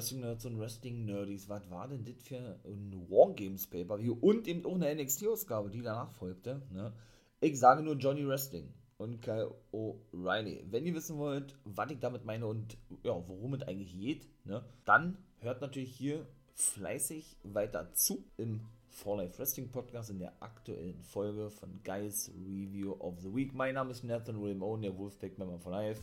Wrestling-Nerds und Wrestling-Nerdies, was war denn das für ein Wargames Pay-Per-View und eben auch eine NXT-Ausgabe, die danach folgte. Ne? Ich sage nur Johnny Wrestling und Kyle O'Reilly. Wenn ihr wissen wollt, was ich damit meine und ja, worum es eigentlich geht, ne, dann hört natürlich hier fleißig weiter zu im For Life Wrestling Podcast in der aktuellen Folge von Guys Review of the Week. Mein Name ist Nathan William Owen, der Wolfpack Member for Life.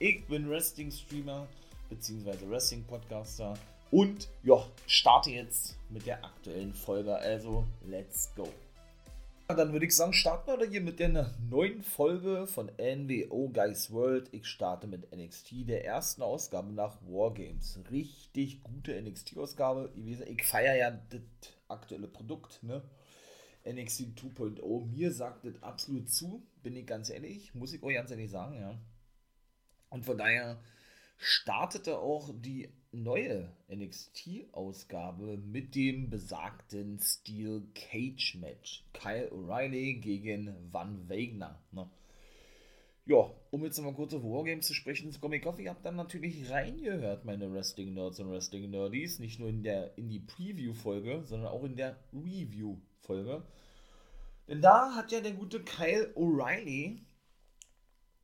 Ich bin Wrestling Streamer bzw. Wrestling Podcaster und ja, starte jetzt mit der aktuellen Folge. Also, let's go. Dann würde ich sagen, starten wir hier mit der neuen Folge von NWO Guys World. Ich starte mit NXT, der ersten Ausgabe nach Wargames. Richtig gute NXT-Ausgabe Ich feiere ja das aktuelle Produkt, ne? NXT 2.0. Mir sagt das absolut zu, bin ich ganz ehrlich. Muss ich euch ganz ehrlich sagen, ja. Und von daher startete auch die neue NXT-Ausgabe mit dem besagten Steel Cage Match. Kyle O'Reilly gegen Van Wagner. Ne? Ja, um jetzt nochmal kurz auf Wargames zu sprechen, ich hoffe, ihr habt dann natürlich reingehört, meine Wrestling-Nerds und Wrestling-Nerdies. Nicht nur in, der, in die Preview-Folge, sondern auch in der Review-Folge. Denn da hat ja der gute Kyle O'Reilly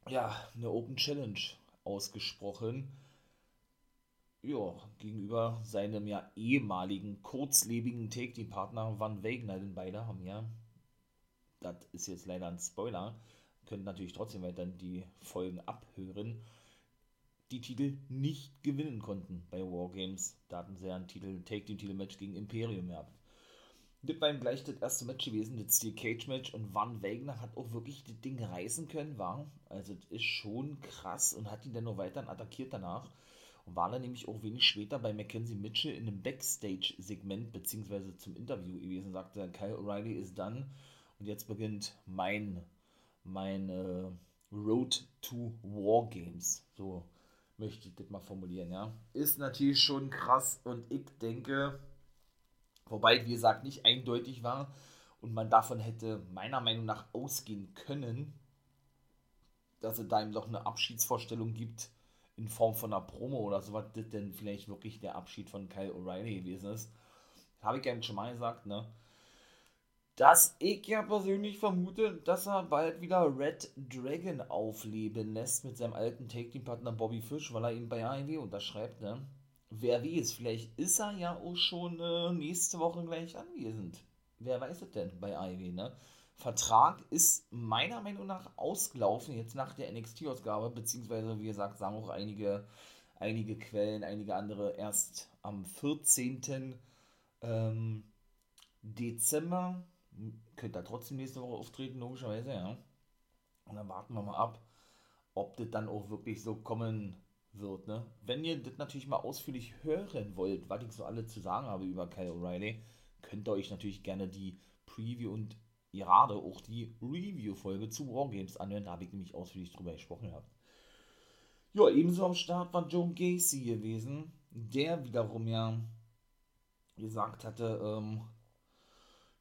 ja eine Open Challenge ausgesprochen ja, gegenüber seinem ja ehemaligen, kurzlebigen Take-Team-Partner Van Wegner, denn beide haben ja, das ist jetzt leider ein Spoiler, könnt natürlich trotzdem weiter die Folgen abhören, die Titel nicht gewinnen konnten bei Wargames. Da hatten sie ja ein Titel, Take-Team-Titel-Match gegen Imperium gehabt. Das war ihm gleich das erste Match gewesen, das Steel Cage Match und Van Wegner hat auch wirklich das Ding reißen können, war. Also das ist schon krass und hat ihn dann noch weiter attackiert danach und war dann nämlich auch wenig später bei Mackenzie Mitchell in einem Backstage-Segment beziehungsweise zum Interview gewesen, sagte Kyle O'Reilly ist dann und jetzt beginnt mein, mein äh, Road to War Games. So möchte ich das mal formulieren, ja. Ist natürlich schon krass und ich denke, wobei, wie gesagt, nicht eindeutig war und man davon hätte meiner Meinung nach ausgehen können, dass es da ihm noch eine Abschiedsvorstellung gibt in Form von einer Promo oder so, was das denn vielleicht wirklich der Abschied von Kyle O'Reilly gewesen ist. Habe ich ja schon mal gesagt, ne? Dass ich ja persönlich vermute, dass er bald wieder Red Dragon aufleben lässt mit seinem alten Take-Team-Partner Bobby Fish, weil er ihn bei AEW unterschreibt, ne? Wer weiß, vielleicht ist er ja auch schon äh, nächste Woche gleich anwesend. Wer weiß es denn bei AEW, ne? Vertrag ist meiner Meinung nach ausgelaufen, jetzt nach der NXT-Ausgabe, beziehungsweise, wie gesagt, sagen auch einige, einige Quellen, einige andere erst am 14. Ähm, Dezember. Könnte er trotzdem nächste Woche auftreten, logischerweise, ja. Und dann warten wir mal ab, ob das dann auch wirklich so kommen wird, ne? Wenn ihr das natürlich mal ausführlich hören wollt, was ich so alle zu sagen habe über Kyle O'Reilly, könnt ihr euch natürlich gerne die Preview und gerade auch die Review-Folge zu Wargames anhören. Da habe ich nämlich ausführlich drüber gesprochen gehabt. Ja, ebenso am Start war Joe Gacy gewesen, der wiederum ja gesagt hatte, ähm,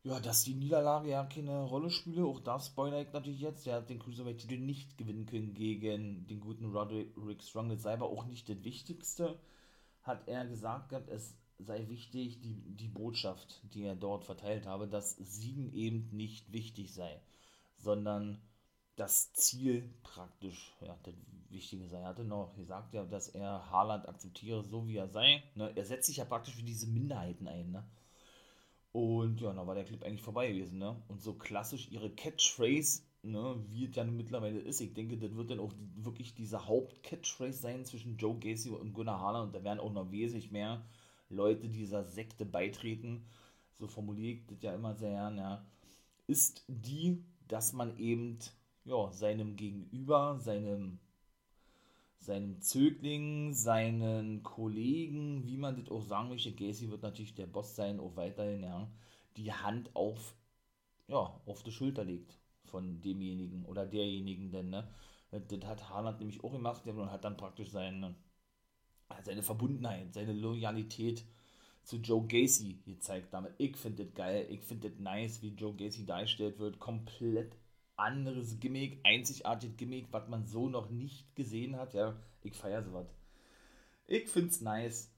ja, dass die Niederlage ja keine Rolle spiele. Auch das spoiler ich natürlich jetzt. Der hat den Cruiserweight-Titel nicht gewinnen können gegen den guten Roderick Strong. Das sei aber auch nicht das Wichtigste, hat er gesagt. Es sei wichtig, die, die Botschaft, die er dort verteilt habe, dass Siegen eben nicht wichtig sei, sondern das Ziel praktisch, ja, das Wichtige sei. Er hatte noch gesagt, ja, dass er Haaland akzeptiere, so wie er sei. Ne? Er setzt sich ja praktisch für diese Minderheiten ein. Ne? Und ja, dann war der Clip eigentlich vorbei gewesen. Ne? Und so klassisch ihre Catchphrase, ne, wie es ja mittlerweile ist. Ich denke, das wird dann auch wirklich diese Haupt-Catchphrase sein zwischen Joe Gacy und Gunnar Haaland. Und da werden auch noch wesentlich mehr Leute dieser Sekte beitreten, so formuliere ich das ja immer sehr gern, ja, ist die, dass man eben ja, seinem Gegenüber, seinem, seinem Zögling, seinen Kollegen, wie man das auch sagen möchte, Gacy wird natürlich der Boss sein, auch weiterhin, ja, die Hand auf, ja, auf die Schulter legt von demjenigen oder derjenigen, denn, ne, das hat Haaland nämlich auch gemacht, der hat dann praktisch seinen seine Verbundenheit, seine Loyalität zu Joe Gacy gezeigt damit. Ich finde das geil, ich finde das nice, wie Joe Gacy dargestellt wird. Komplett anderes Gimmick, einzigartiges Gimmick, was man so noch nicht gesehen hat. Ja, ich feiere sowas. Ich finde es nice.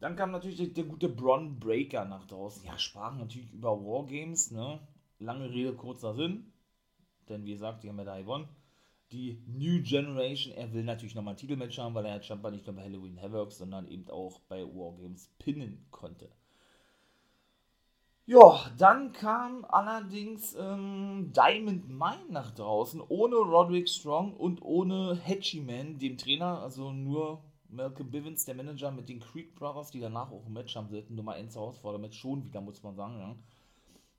Dann kam natürlich der, der, gute Bron Breaker nach draußen. Ja, sprachen natürlich über Wargames, ne? Lange Rede, kurzer Sinn. Denn wie gesagt, die haben ja da gewonnen. Die New Generation, er will natürlich nochmal ein Titelmatch haben, weil er ja Jumper nicht nur bei Halloween Havoc, sondern eben auch bei Wargames pinnen konnte. Ja, dann kam allerdings ähm, Diamond Mine nach draußen, ohne Roderick Strong und ohne Hatchie Man, dem Trainer, also nur Malcolm Bivens, der Manager mit den Creek Brothers, die danach auch ein Match haben sollten, Nummer 1 Herausforderung schon wieder, muss man sagen, ja.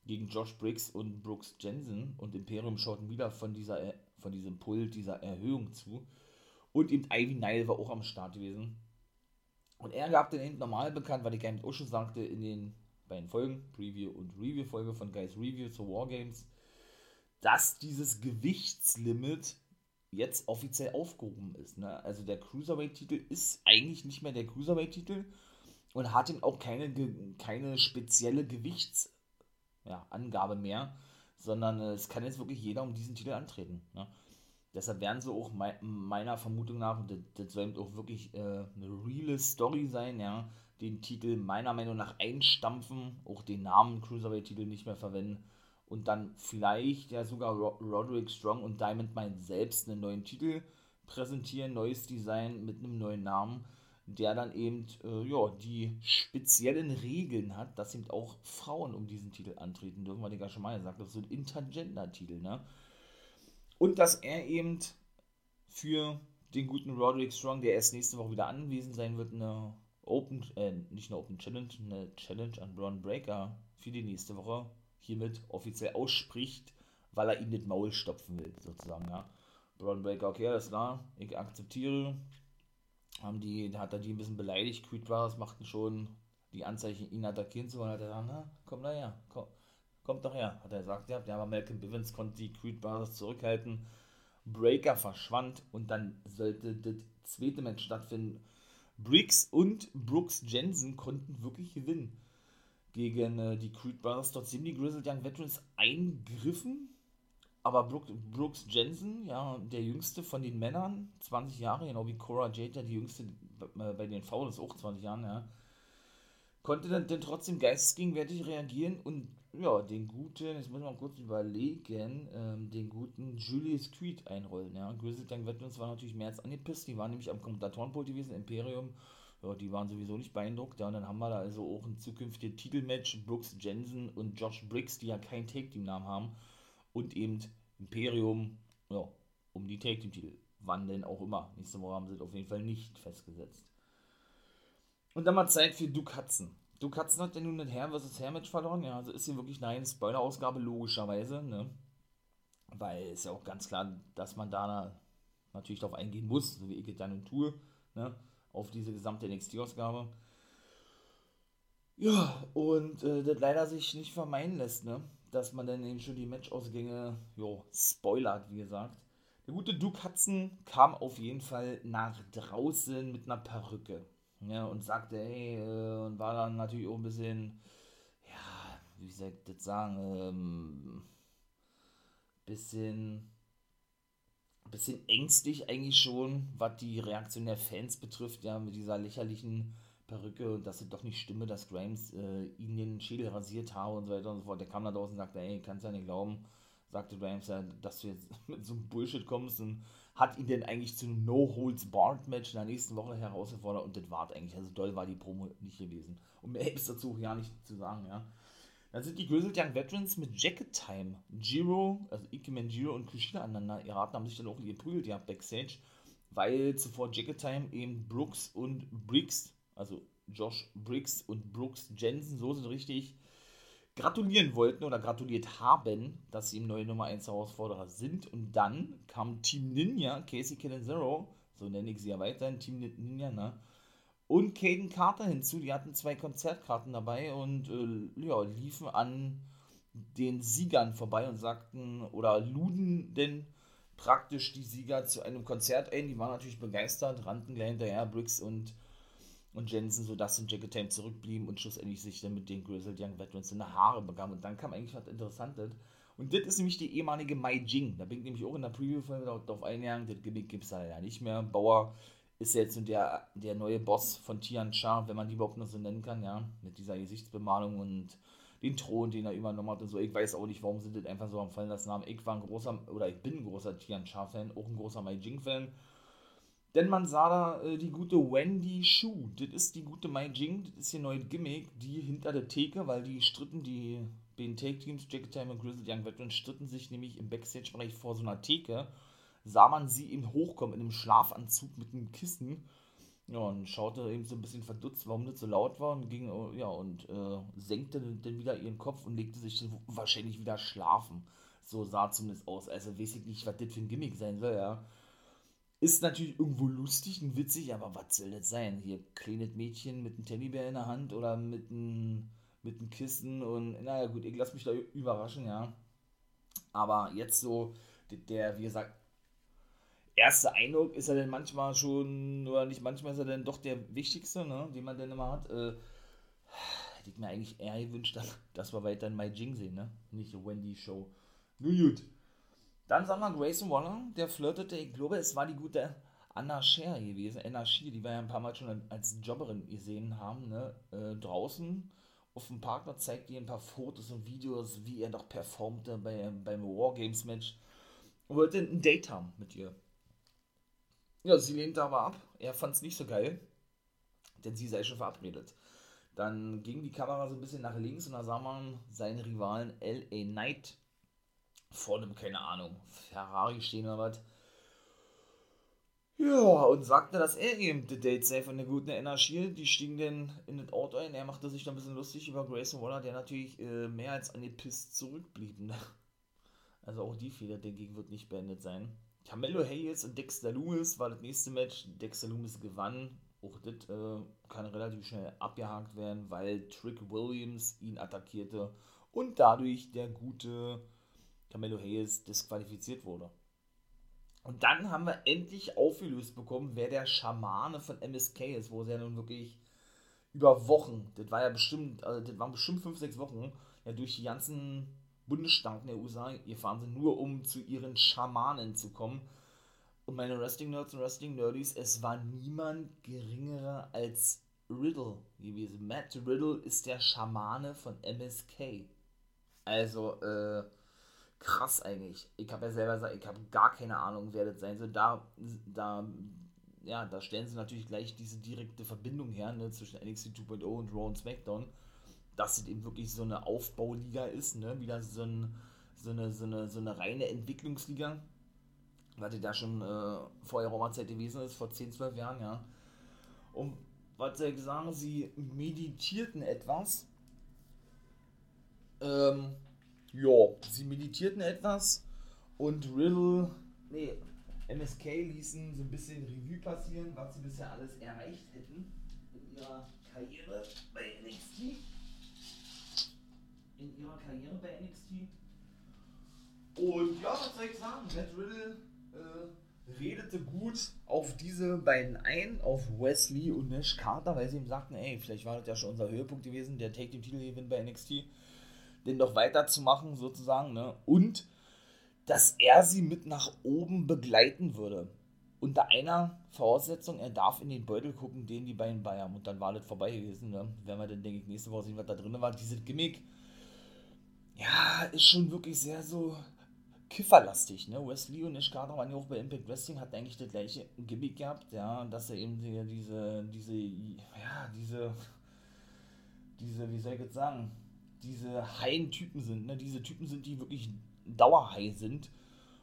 Gegen Josh Briggs und Brooks Jensen und Imperium schauten wieder von, dieser, von diesem Pult, dieser Erhöhung zu. Und eben Ivy Nile war auch am Start gewesen. Und er gab den eben normal bekannt, weil ich nicht auch schon sagte, in den beiden Folgen, Preview und Review-Folge von Guys Review zu Wargames, dass dieses Gewichtslimit jetzt offiziell aufgehoben ist. Ne? Also der Cruiserweight-Titel ist eigentlich nicht mehr der Cruiserweight-Titel und hat eben auch keine, keine spezielle Gewichtsangabe ja, mehr, sondern es kann jetzt wirklich jeder um diesen Titel antreten. Ne? Deshalb werden sie auch me meiner Vermutung nach, und das, das soll auch wirklich äh, eine reale Story sein, ja, den Titel meiner Meinung nach einstampfen, auch den Namen Cruiserweight-Titel nicht mehr verwenden und dann vielleicht ja sogar Roderick Strong und Diamond Mine selbst einen neuen Titel präsentieren, neues Design mit einem neuen Namen, der dann eben äh, ja, die speziellen Regeln hat, dass eben auch Frauen um diesen Titel antreten dürfen, weil ich ja schon mal gesagt habe, so ein Intergender-Titel, ne? Und dass er eben für den guten Roderick Strong, der erst nächste Woche wieder anwesend sein wird, eine Open, äh, nicht eine Open Challenge, eine Challenge an Braun Breaker für die nächste Woche hiermit offiziell ausspricht, weil er ihm das Maul stopfen will, sozusagen, ja. Braun Breaker, okay, alles klar, ich akzeptiere. Haben die, hat er die ein bisschen beleidigt, Creed Brothers machten schon die Anzeichen, ihn attackieren zu wollen, hat er gesagt, na, komm da her, komm, kommt doch her, hat er gesagt, ja, aber Malcolm Bivens konnte die Creed Brothers zurückhalten. Breaker verschwand und dann sollte das zweite Match stattfinden, Briggs und Brooks Jensen konnten wirklich gewinnen. Gegen äh, die Creed Brothers. Sind die Grizzled Young Veterans eingriffen. Aber Brooke, Brooks Jensen, ja, der jüngste von den Männern, 20 Jahre, genau wie Cora Jade, die jüngste bei den Fouls auch 20 Jahren, ja, konnte dann, dann trotzdem geistesgegenwärtig reagieren und ja, den guten, jetzt muss man kurz überlegen, ähm, den guten Julius Creed einrollen. Ja. Grizzled Young Veterans war natürlich mehr als angepisst, die waren nämlich am Kommentatorenpult gewesen, Imperium, ja, die waren sowieso nicht beeindruckt. Ja, und dann haben wir da also auch ein zukünftiges Titelmatch, Brooks Jensen und Josh Briggs, die ja kein Take-Team-Namen haben, und eben Imperium, ja, um die Take-Team-Titel. Wann denn auch immer. Nächste Woche haben sie auf jeden Fall nicht festgesetzt. Und dann mal Zeit für Duke Hudson. Du Katzen hat ja nun ein Herr vs. Herr Match verloren. Ja, also ist hier wirklich eine Spoiler-Ausgabe, logischerweise. Ne? Weil es ja auch ganz klar, dass man da natürlich darauf eingehen muss, so wie ich es dann und tue, ne? auf diese gesamte NXT-Ausgabe. Ja, und äh, das leider sich nicht vermeiden lässt, ne? dass man dann eben schon die Matchausgänge, jo, spoilert, wie gesagt. Der gute Duke Hudson kam auf jeden Fall nach draußen mit einer Perücke. Ja, und sagte, hey, äh, und war dann natürlich auch ein bisschen, ja, wie soll ich das sagen, ähm, bisschen, bisschen ängstlich eigentlich schon, was die Reaktion der Fans betrifft, ja, mit dieser lächerlichen Perücke und dass es doch nicht stimme, dass Grimes äh, ihn den Schädel rasiert habe und so weiter und so fort. Der kam da draußen und sagte, ey, kannst ja nicht glauben, sagte Grimes ja, dass du jetzt mit so einem Bullshit kommst und hat ihn denn eigentlich zu einem No-Holds-Barred-Match in der nächsten Woche herausgefordert und das war eigentlich, also doll war die Promo nicht gewesen. Und mehr ist dazu ja nicht zu sagen, ja. Dann sind die Grizzled Young Veterans mit Jacket Time, Giro, also Ikemen Giro und Kushida aneinander geraten, haben sich dann auch geprügelt, ja, Backstage, weil zuvor Jacket Time eben Brooks und Briggs, also Josh Briggs und Brooks Jensen, so sind richtig, gratulieren wollten oder gratuliert haben, dass sie im neuen Nummer 1 Herausforderer sind. Und dann kam Team Ninja, Casey Zero, so nenne ich sie ja weiterhin, Team Ninja, ne? Und Caden Carter hinzu. Die hatten zwei Konzertkarten dabei und äh, ja, liefen an den Siegern vorbei und sagten oder luden denn praktisch die Sieger zu einem Konzert ein. Die waren natürlich begeistert, rannten gleich hinterher, Briggs und und Jensen, sodass in Jacket Time zurückblieben und schlussendlich sich dann mit den Grizzled Young Veterans in die Haare begaben. Und dann kam eigentlich was Interessantes. Und das ist nämlich die ehemalige Mai Jing. Da bin ich nämlich auch in der Preview-Folge darauf eingegangen. Das Gimmick gibt es ja nicht mehr. Bauer ist jetzt der, der neue Boss von Tian Sha, wenn man die überhaupt noch so nennen kann, ja, mit dieser Gesichtsbemalung und den Thron, den er übernommen hat und so. Ich weiß auch nicht, warum sind das einfach so am Fallen das Namen. Ich war ein großer, oder ich bin ein großer Tian Sha-Fan, auch ein großer Mai Jing-Fan. Denn man sah da äh, die gute Wendy Shu. Das ist die gute Mai Jing, das ist ihr neues Gimmick, die hinter der Theke, weil die stritten, die beiden Take-Teams, Jackie Time und Grizzly Young Veterans, stritten sich nämlich im Backstage-Bereich vor so einer Theke. Sah man sie eben hochkommen in einem Schlafanzug mit einem Kissen. Ja, und schaute eben so ein bisschen verdutzt, warum das so laut war und ging, ja, und äh, senkte dann wieder ihren Kopf und legte sich wahrscheinlich wieder schlafen. So sah zumindest aus. Also weiß ich nicht, was das für ein Gimmick sein soll, ja. Ist natürlich irgendwo lustig und witzig, aber was soll das sein? Hier kleines Mädchen mit einem Teddybär in der Hand oder mit einem, mit einem Kissen und naja gut, ich lasse mich da überraschen, ja. Aber jetzt so, der, wie gesagt, erste Eindruck ist er denn manchmal schon, oder nicht manchmal ist er denn doch der wichtigste, ne, den man denn immer hat. Äh, hätte ich mir eigentlich eher gewünscht, dass wir weiter in My Jing sehen, ne? Nicht Wendy Show. Nur gut. Dann sagen wir Grayson Waller, der flirtete, ich glaube, es war die gute Anna Scher gewesen. Anna Scher, die wir ja ein paar Mal schon als Jobberin gesehen haben, ne? Äh, draußen auf dem Parkplatz zeigt ihr ein paar Fotos und Videos, wie er doch performte bei, beim Wargames Match. Und wollte ein Date haben mit ihr. Ja, sie lehnte aber ab. Er fand es nicht so geil, denn sie sei schon verabredet. Dann ging die Kamera so ein bisschen nach links und da sah man seinen Rivalen L.A. Knight vor einem, keine Ahnung, Ferrari stehen oder was. Ja, und sagte, dass er eben die Date sei von der guten Energie. Die stiegen dann in das Auto ein. Er machte sich dann ein bisschen lustig über Grayson Waller, der natürlich äh, mehr als an die Pist zurückblieb. Ne? Also auch die Fehler, denke ich, wird nicht beendet sein. Carmelo Hayes und Dexter Loomis war das nächste Match. Dexter Loomis gewann. Auch das äh, kann relativ schnell abgehakt werden, weil Trick Williams ihn attackierte und dadurch der gute Camelo Hayes disqualifiziert wurde. Und dann haben wir endlich aufgelöst bekommen, wer der Schamane von MSK ist, wo sie ja nun wirklich über Wochen, das war ja bestimmt, also das waren bestimmt 5, 6 Wochen, ja durch die ganzen Bundesstaaten der USA gefahren sind, nur um zu ihren Schamanen zu kommen. Und meine Wrestling-Nerds und Wrestling-Nerdies, es war niemand geringerer als Riddle gewesen. Matt Riddle ist der Schamane von MSK. Also, äh, krass eigentlich. Ich habe ja selber gesagt, ich habe gar keine Ahnung, wer das sein soll. Da, da, ja, da stellen sie natürlich gleich diese direkte Verbindung her ne, zwischen NXT 2.0 und Raw und SmackDown, dass es eben wirklich so eine Aufbauliga ist, ne, wieder so, ein, so, eine, so, eine, so eine reine Entwicklungsliga, was ja da schon äh, vor der Roma-Zeit gewesen ist, vor 10, 12 Jahren, ja. Und was soll ich sagen, sie meditierten etwas, ähm, ja, sie meditierten etwas und Riddle, nee, MSK ließen so ein bisschen Revue passieren, was sie bisher alles erreicht hätten in ihrer Karriere bei NXT. In ihrer Karriere bei NXT. Und ja, was soll ich sagen? Matt Riddle äh, redete gut auf diese beiden ein, auf Wesley und Nash Carter, weil sie ihm sagten, ey, vielleicht war das ja schon unser Höhepunkt gewesen, der Take den Titel gewinnt bei NXT den noch weiterzumachen, sozusagen, ne? Und dass er sie mit nach oben begleiten würde. Unter einer Voraussetzung, er darf in den Beutel gucken, den die beiden bei haben. Und dann war das vorbei gewesen. Ne? Werden wir dann, denke ich, nächste Woche sehen, was da drin war. Dieses Gimmick, ja, ist schon wirklich sehr so kifferlastig. Ne? Wesley und Nish Carter waren ja auch bei Impact Wrestling, hat eigentlich das gleiche Gimmick gehabt, ja, dass er eben diese, diese, ja, diese, diese, wie soll ich jetzt sagen, diese heilen Typen sind. Ne? Diese Typen sind, die wirklich dauerhigh sind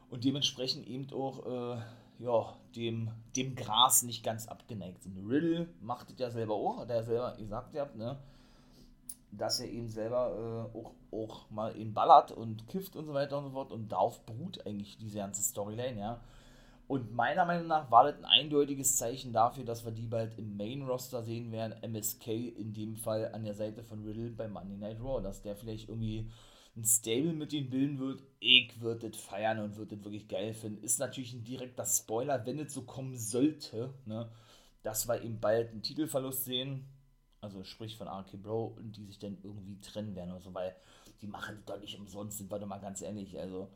und dementsprechend eben auch äh, ja, dem, dem Gras nicht ganz abgeneigt sind. Riddle macht es ja selber auch, hat er selber gesagt ja, ne? dass er eben selber äh, auch, auch mal eben ballert und kifft und so weiter und so fort und darauf beruht eigentlich diese ganze Storyline, ja. Und meiner Meinung nach war das ein eindeutiges Zeichen dafür, dass wir die bald im Main-Roster sehen werden. MSK in dem Fall an der Seite von Riddle bei Monday Night Raw. Dass der vielleicht irgendwie ein Stable mit ihnen bilden wird. Ich würde das feiern und würde das wirklich geil finden. Ist natürlich ein direkter Spoiler, wenn es so kommen sollte, ne, dass wir eben bald einen Titelverlust sehen. Also sprich von RK Bro und die sich dann irgendwie trennen werden oder so, weil die machen das doch nicht umsonst, sind wir doch mal ganz ehrlich. Also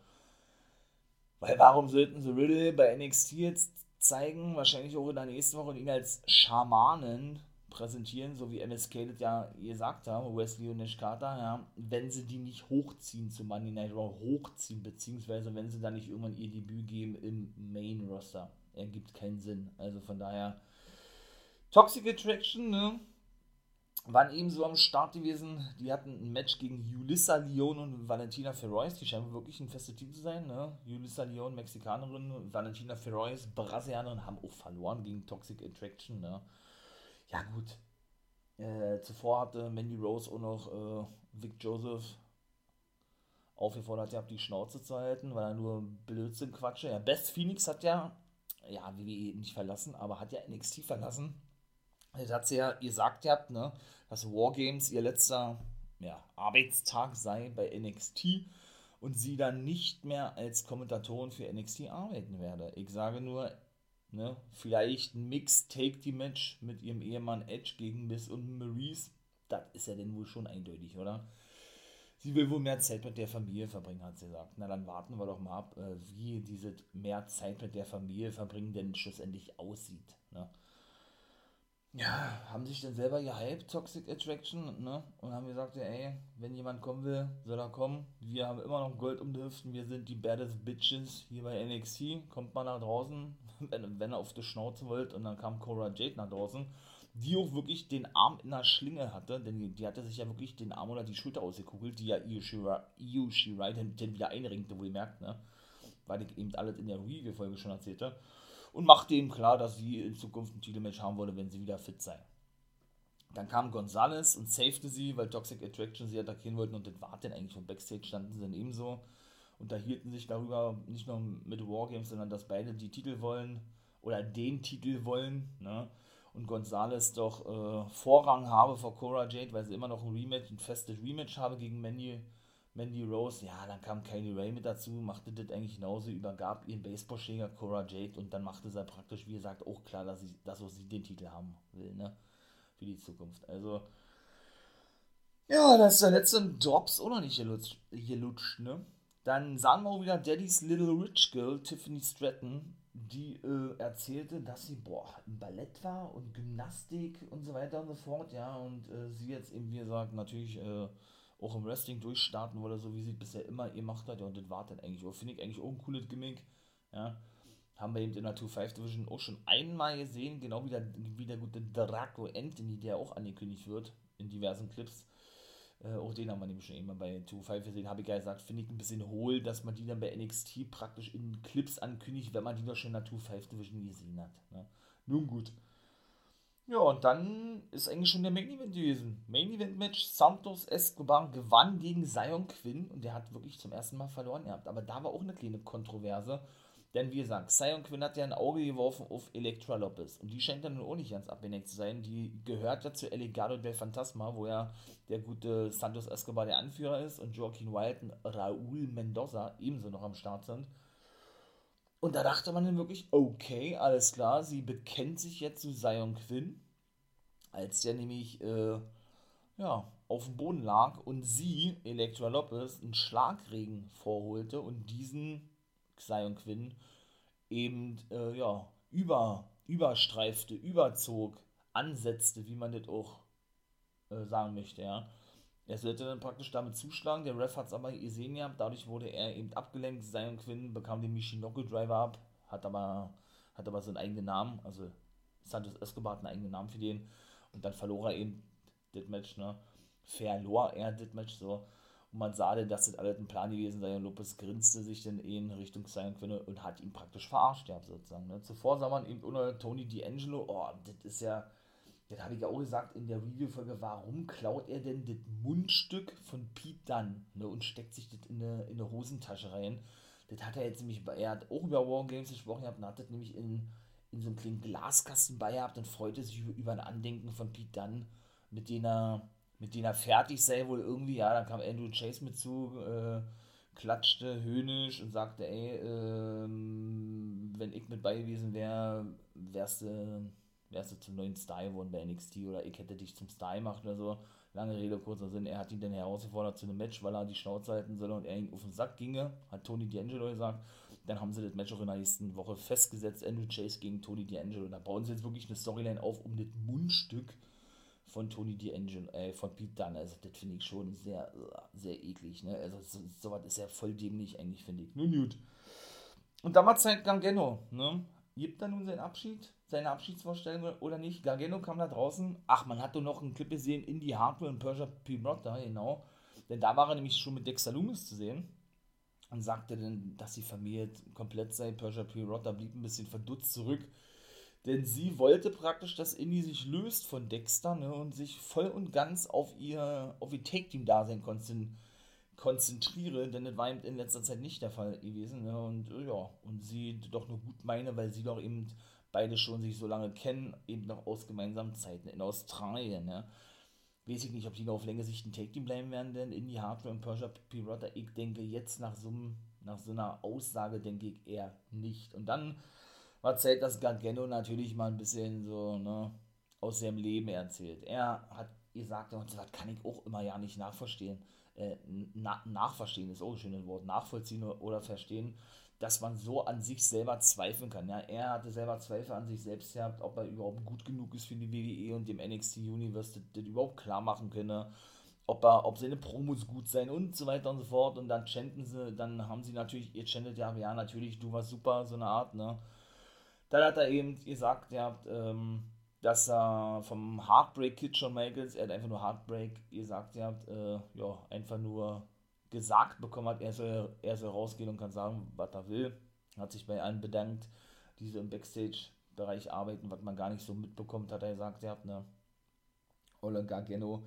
weil warum sollten sie Riddle bei NXT jetzt zeigen, wahrscheinlich auch in der nächsten Woche, und ihn als Schamanen präsentieren, so wie MSK das ja gesagt haben, Wesley und Nash Carter, ja, wenn sie die nicht hochziehen zu Money Night Raw, hochziehen, beziehungsweise wenn sie dann nicht irgendwann ihr Debüt geben im Main Roster. Ergibt keinen Sinn. Also von daher, Toxic Attraction, ne? Waren ebenso am Start gewesen. Die hatten ein Match gegen Julissa Leon und Valentina Ferrois. Die scheinen wirklich ein festes Team zu sein. Ne? Julissa Leon, Mexikanerin, Valentina Ferrois, Brasilianerin, haben auch verloren gegen Toxic Attraction. Ne? Ja, gut. Äh, zuvor hatte Mandy Rose auch noch äh, Vic Joseph aufgefordert, ja, die Schnauze zu halten, weil er nur Blödsinn quatsche. Ja, Best Phoenix hat ja, ja, WWE nicht verlassen, aber hat ja NXT verlassen. Das hat sie ja gesagt gehabt, ne, dass Wargames ihr letzter ja, Arbeitstag sei bei NXT und sie dann nicht mehr als Kommentatorin für NXT arbeiten werde. Ich sage nur, Ne? Vielleicht ein Mix-Take-Die-Match mit ihrem Ehemann Edge gegen Miss und Maurice. Das ist ja denn wohl schon eindeutig, oder? Sie will wohl mehr Zeit mit der Familie verbringen, hat sie gesagt. Na, dann warten wir doch mal ab, äh, wie diese mehr Zeit mit der Familie verbringen denn schlussendlich aussieht. Ne? Ja, haben sich dann selber gehypt, Toxic Attraction, ne? Und haben gesagt, ey, wenn jemand kommen will, soll er kommen. Wir haben immer noch Gold um die Hüften, wir sind die baddest Bitches hier bei NXT. Kommt mal nach draußen, wenn, wenn ihr auf die Schnauze wollt. Und dann kam Cora Jade nach draußen, die auch wirklich den Arm in der Schlinge hatte, denn die, die hatte sich ja wirklich den Arm oder die Schulter ausgekugelt, die ja Io Shirai dann, wieder einringte, wohl merkt, ne? Weil ich eben alles in der Review-Folge schon erzählte und machte ihm klar, dass sie in Zukunft ein Titelmatch haben wolle, wenn sie wieder fit sei. Dann kam Gonzalez und safete sie, weil Toxic Attraction sie attackieren wollten und das war denn eigentlich vom Backstage, standen sie dann ebenso, unterhielten sich darüber, nicht nur mit Wargames, sondern dass beide die Titel wollen oder den Titel wollen, ne? Und Gonzalez doch äh, Vorrang habe vor Cora Jade, weil sie immer noch ein Rematch, ein festes Rematch habe gegen Mandy Mandy Rose, ja, dann kam Kylie Ray mit dazu, machte das eigentlich genauso, übergab ihren Baseballschläger Cora Jade und dann machte sie praktisch, wie gesagt, auch klar, dass, sie, dass auch sie den Titel haben will, ne, für die Zukunft. Also, ja, das ist der letzte Drops auch noch nicht gelutscht, gelutscht, ne. Dann sahen wir auch wieder Daddy's Little Rich Girl, Tiffany Stratton, die äh, erzählte, dass sie, boah, im Ballett war und Gymnastik und so weiter und so fort, ja, und äh, sie jetzt eben, wie gesagt, natürlich, äh, auch im Wrestling durchstarten wolle, so wie sie bisher immer gemacht hat. Ja, und das war dann eigentlich finde ich eigentlich auch ein cooles Gimmick. Ja. Haben wir eben in der 2-5 Division auch schon einmal gesehen, genau wie der, wie der gute Draco Anthony, der auch angekündigt wird in diversen Clips. Äh, auch den haben wir nämlich schon immer bei 2-5 gesehen, habe ich ja gesagt, finde ich ein bisschen hohl, dass man die dann bei NXT praktisch in Clips ankündigt, wenn man die doch schon in der 2-5 Division gesehen hat. Ne? Nun gut. Ja, und dann ist eigentlich schon der Main Event gewesen. Main Event Match: Santos Escobar gewann gegen Zion Quinn und der hat wirklich zum ersten Mal verloren gehabt. Aber da war auch eine kleine Kontroverse. Denn wie gesagt, Zion Quinn hat ja ein Auge geworfen auf Elektra Lopez. Und die scheint dann auch nicht ganz abgeneigt zu sein. Die gehört ja zu El del Fantasma, wo ja der gute Santos Escobar der Anführer ist und Joaquin Wild und Raúl Mendoza ebenso noch am Start sind. Und da dachte man dann wirklich, okay, alles klar, sie bekennt sich jetzt zu Zion Quinn, als der nämlich äh, ja, auf dem Boden lag und sie, Elektra Lopez, einen Schlagregen vorholte und diesen Zion Quinn eben äh, ja, über, überstreifte, überzog, ansetzte, wie man das auch äh, sagen möchte, ja. Er sollte dann praktisch damit zuschlagen, der Ref hat es aber gesehen ja, dadurch wurde er eben abgelenkt, Zion Quinn bekam den Michinoku Driver ab, hat aber, hat aber seinen eigenen Namen, also Santos Escobar hat einen eigenen Namen für den. Und dann verlor er eben das Match, ne, verlor er das Match so. Und man sah denn, dass das alles ein Plan gewesen sei. Und Lopez grinste sich dann in Richtung Zion Quinn und hat ihn praktisch verarscht, ja, sozusagen, ne. Zuvor sah man eben unter Tony D'Angelo, oh, das ist ja das habe ich ja auch gesagt in der Review-Folge, warum klaut er denn das Mundstück von Pete Dunn ne, und steckt sich das in eine, in eine Hosentasche rein? Das hat er jetzt nämlich, er hat auch über Wargames gesprochen gehabt und hat das nämlich in, in so einem kleinen Glaskasten bei gehabt und freute sich über, über ein Andenken von Pete Dunn, mit dem er, mit dem er fertig sei wohl irgendwie, ja, dann kam Andrew Chase mit zu, äh, klatschte höhnisch und sagte, ey, ähm, wenn ich mit bei gewesen wäre, wärst du wärst du zum neuen Style geworden bei NXT oder ich hätte dich zum Style gemacht oder so. Lange Rede, kurzer Sinn. Er hat ihn dann herausgefordert zu einem Match, weil er die Schnauze halten soll und er ihn auf den Sack ginge, hat Tony D'Angelo gesagt. dann haben sie das Match auch in der nächsten Woche festgesetzt. Andrew Chase gegen Tony D'Angelo. Da bauen sie jetzt wirklich eine Storyline auf um das Mundstück von Tony D'Angelo, äh, von Pete Dunne. Also, das finde ich schon sehr, sehr eklig. Ne? Also, so, sowas ist ja voll dämlich, eigentlich, finde ich. Nun gut. Und damals zeigt Gangeno, ne? Gibt er nun seinen Abschied, seine Abschiedsvorstellung oder nicht? Gargano kam da draußen. Ach, man hat doch noch einen Clip gesehen, in die Hardware und Persia P. da, genau. Denn da war er nämlich schon mit Dexter Loomis zu sehen und sagte dann, dass die Familie komplett sei. Persia P. da blieb ein bisschen verdutzt zurück denn sie wollte praktisch, dass Indy sich löst von Dexter ne, und sich voll und ganz auf ihr, auf ihr Take-Team-Dasein konzentriere, denn das war eben in letzter Zeit nicht der Fall gewesen. Ne, und ja, und sie doch nur gut meine, weil sie doch eben beide schon sich so lange kennen, eben noch aus gemeinsamen Zeiten in Australien. Ne. Weiß ich nicht, ob die noch auf längere Sicht ein Take-Team bleiben werden, denn Indy Hardware und Persia Pirata, ich denke jetzt nach so, nach so einer Aussage, denke ich eher nicht. Und dann war Zeit, dass Gargano natürlich mal ein bisschen so, ne, aus seinem Leben erzählt. Er hat gesagt, und das kann ich auch immer ja nicht nachverstehen. Äh, na, nachverstehen ist auch ein schönes Wort. Nachvollziehen oder verstehen, dass man so an sich selber zweifeln kann. Ja, er hatte selber Zweifel an sich selbst gehabt, ob er überhaupt gut genug ist für die WWE und dem NXT Universe, das, das überhaupt klar machen könne. Ob, er, ob seine Promos gut sein und so weiter und so fort. Und dann chanten sie, dann haben sie natürlich, ihr chantet ja, ja, natürlich, du warst super, so eine Art, ne? Dann hat er eben gesagt, ja, ähm, dass er vom Heartbreak Kid John Michaels, er hat einfach nur Heartbreak gesagt, ja, äh, ja, einfach nur gesagt bekommen hat, er soll, er soll rausgehen und kann sagen, was er will. Hat sich bei allen bedankt, die so im Backstage-Bereich arbeiten, was man gar nicht so mitbekommt, hat er gesagt, ja, ne. Ola Gargano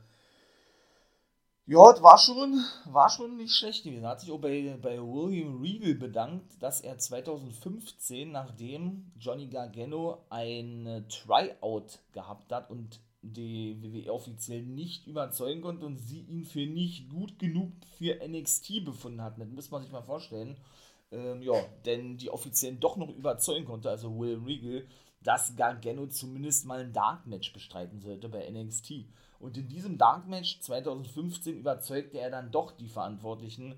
ja, das war schon, war schon nicht schlecht gewesen. Er hat sich auch bei, bei William Regal bedankt, dass er 2015, nachdem Johnny Gargano ein Tryout gehabt hat und die WWE offiziell nicht überzeugen konnte und sie ihn für nicht gut genug für NXT befunden hatten. Das muss man sich mal vorstellen. Ähm, ja, denn die offiziellen doch noch überzeugen konnte, also Will Regal, dass Gargano zumindest mal ein Dark Match bestreiten sollte bei NXT. Und in diesem Dark Match 2015 überzeugte er dann doch die Verantwortlichen,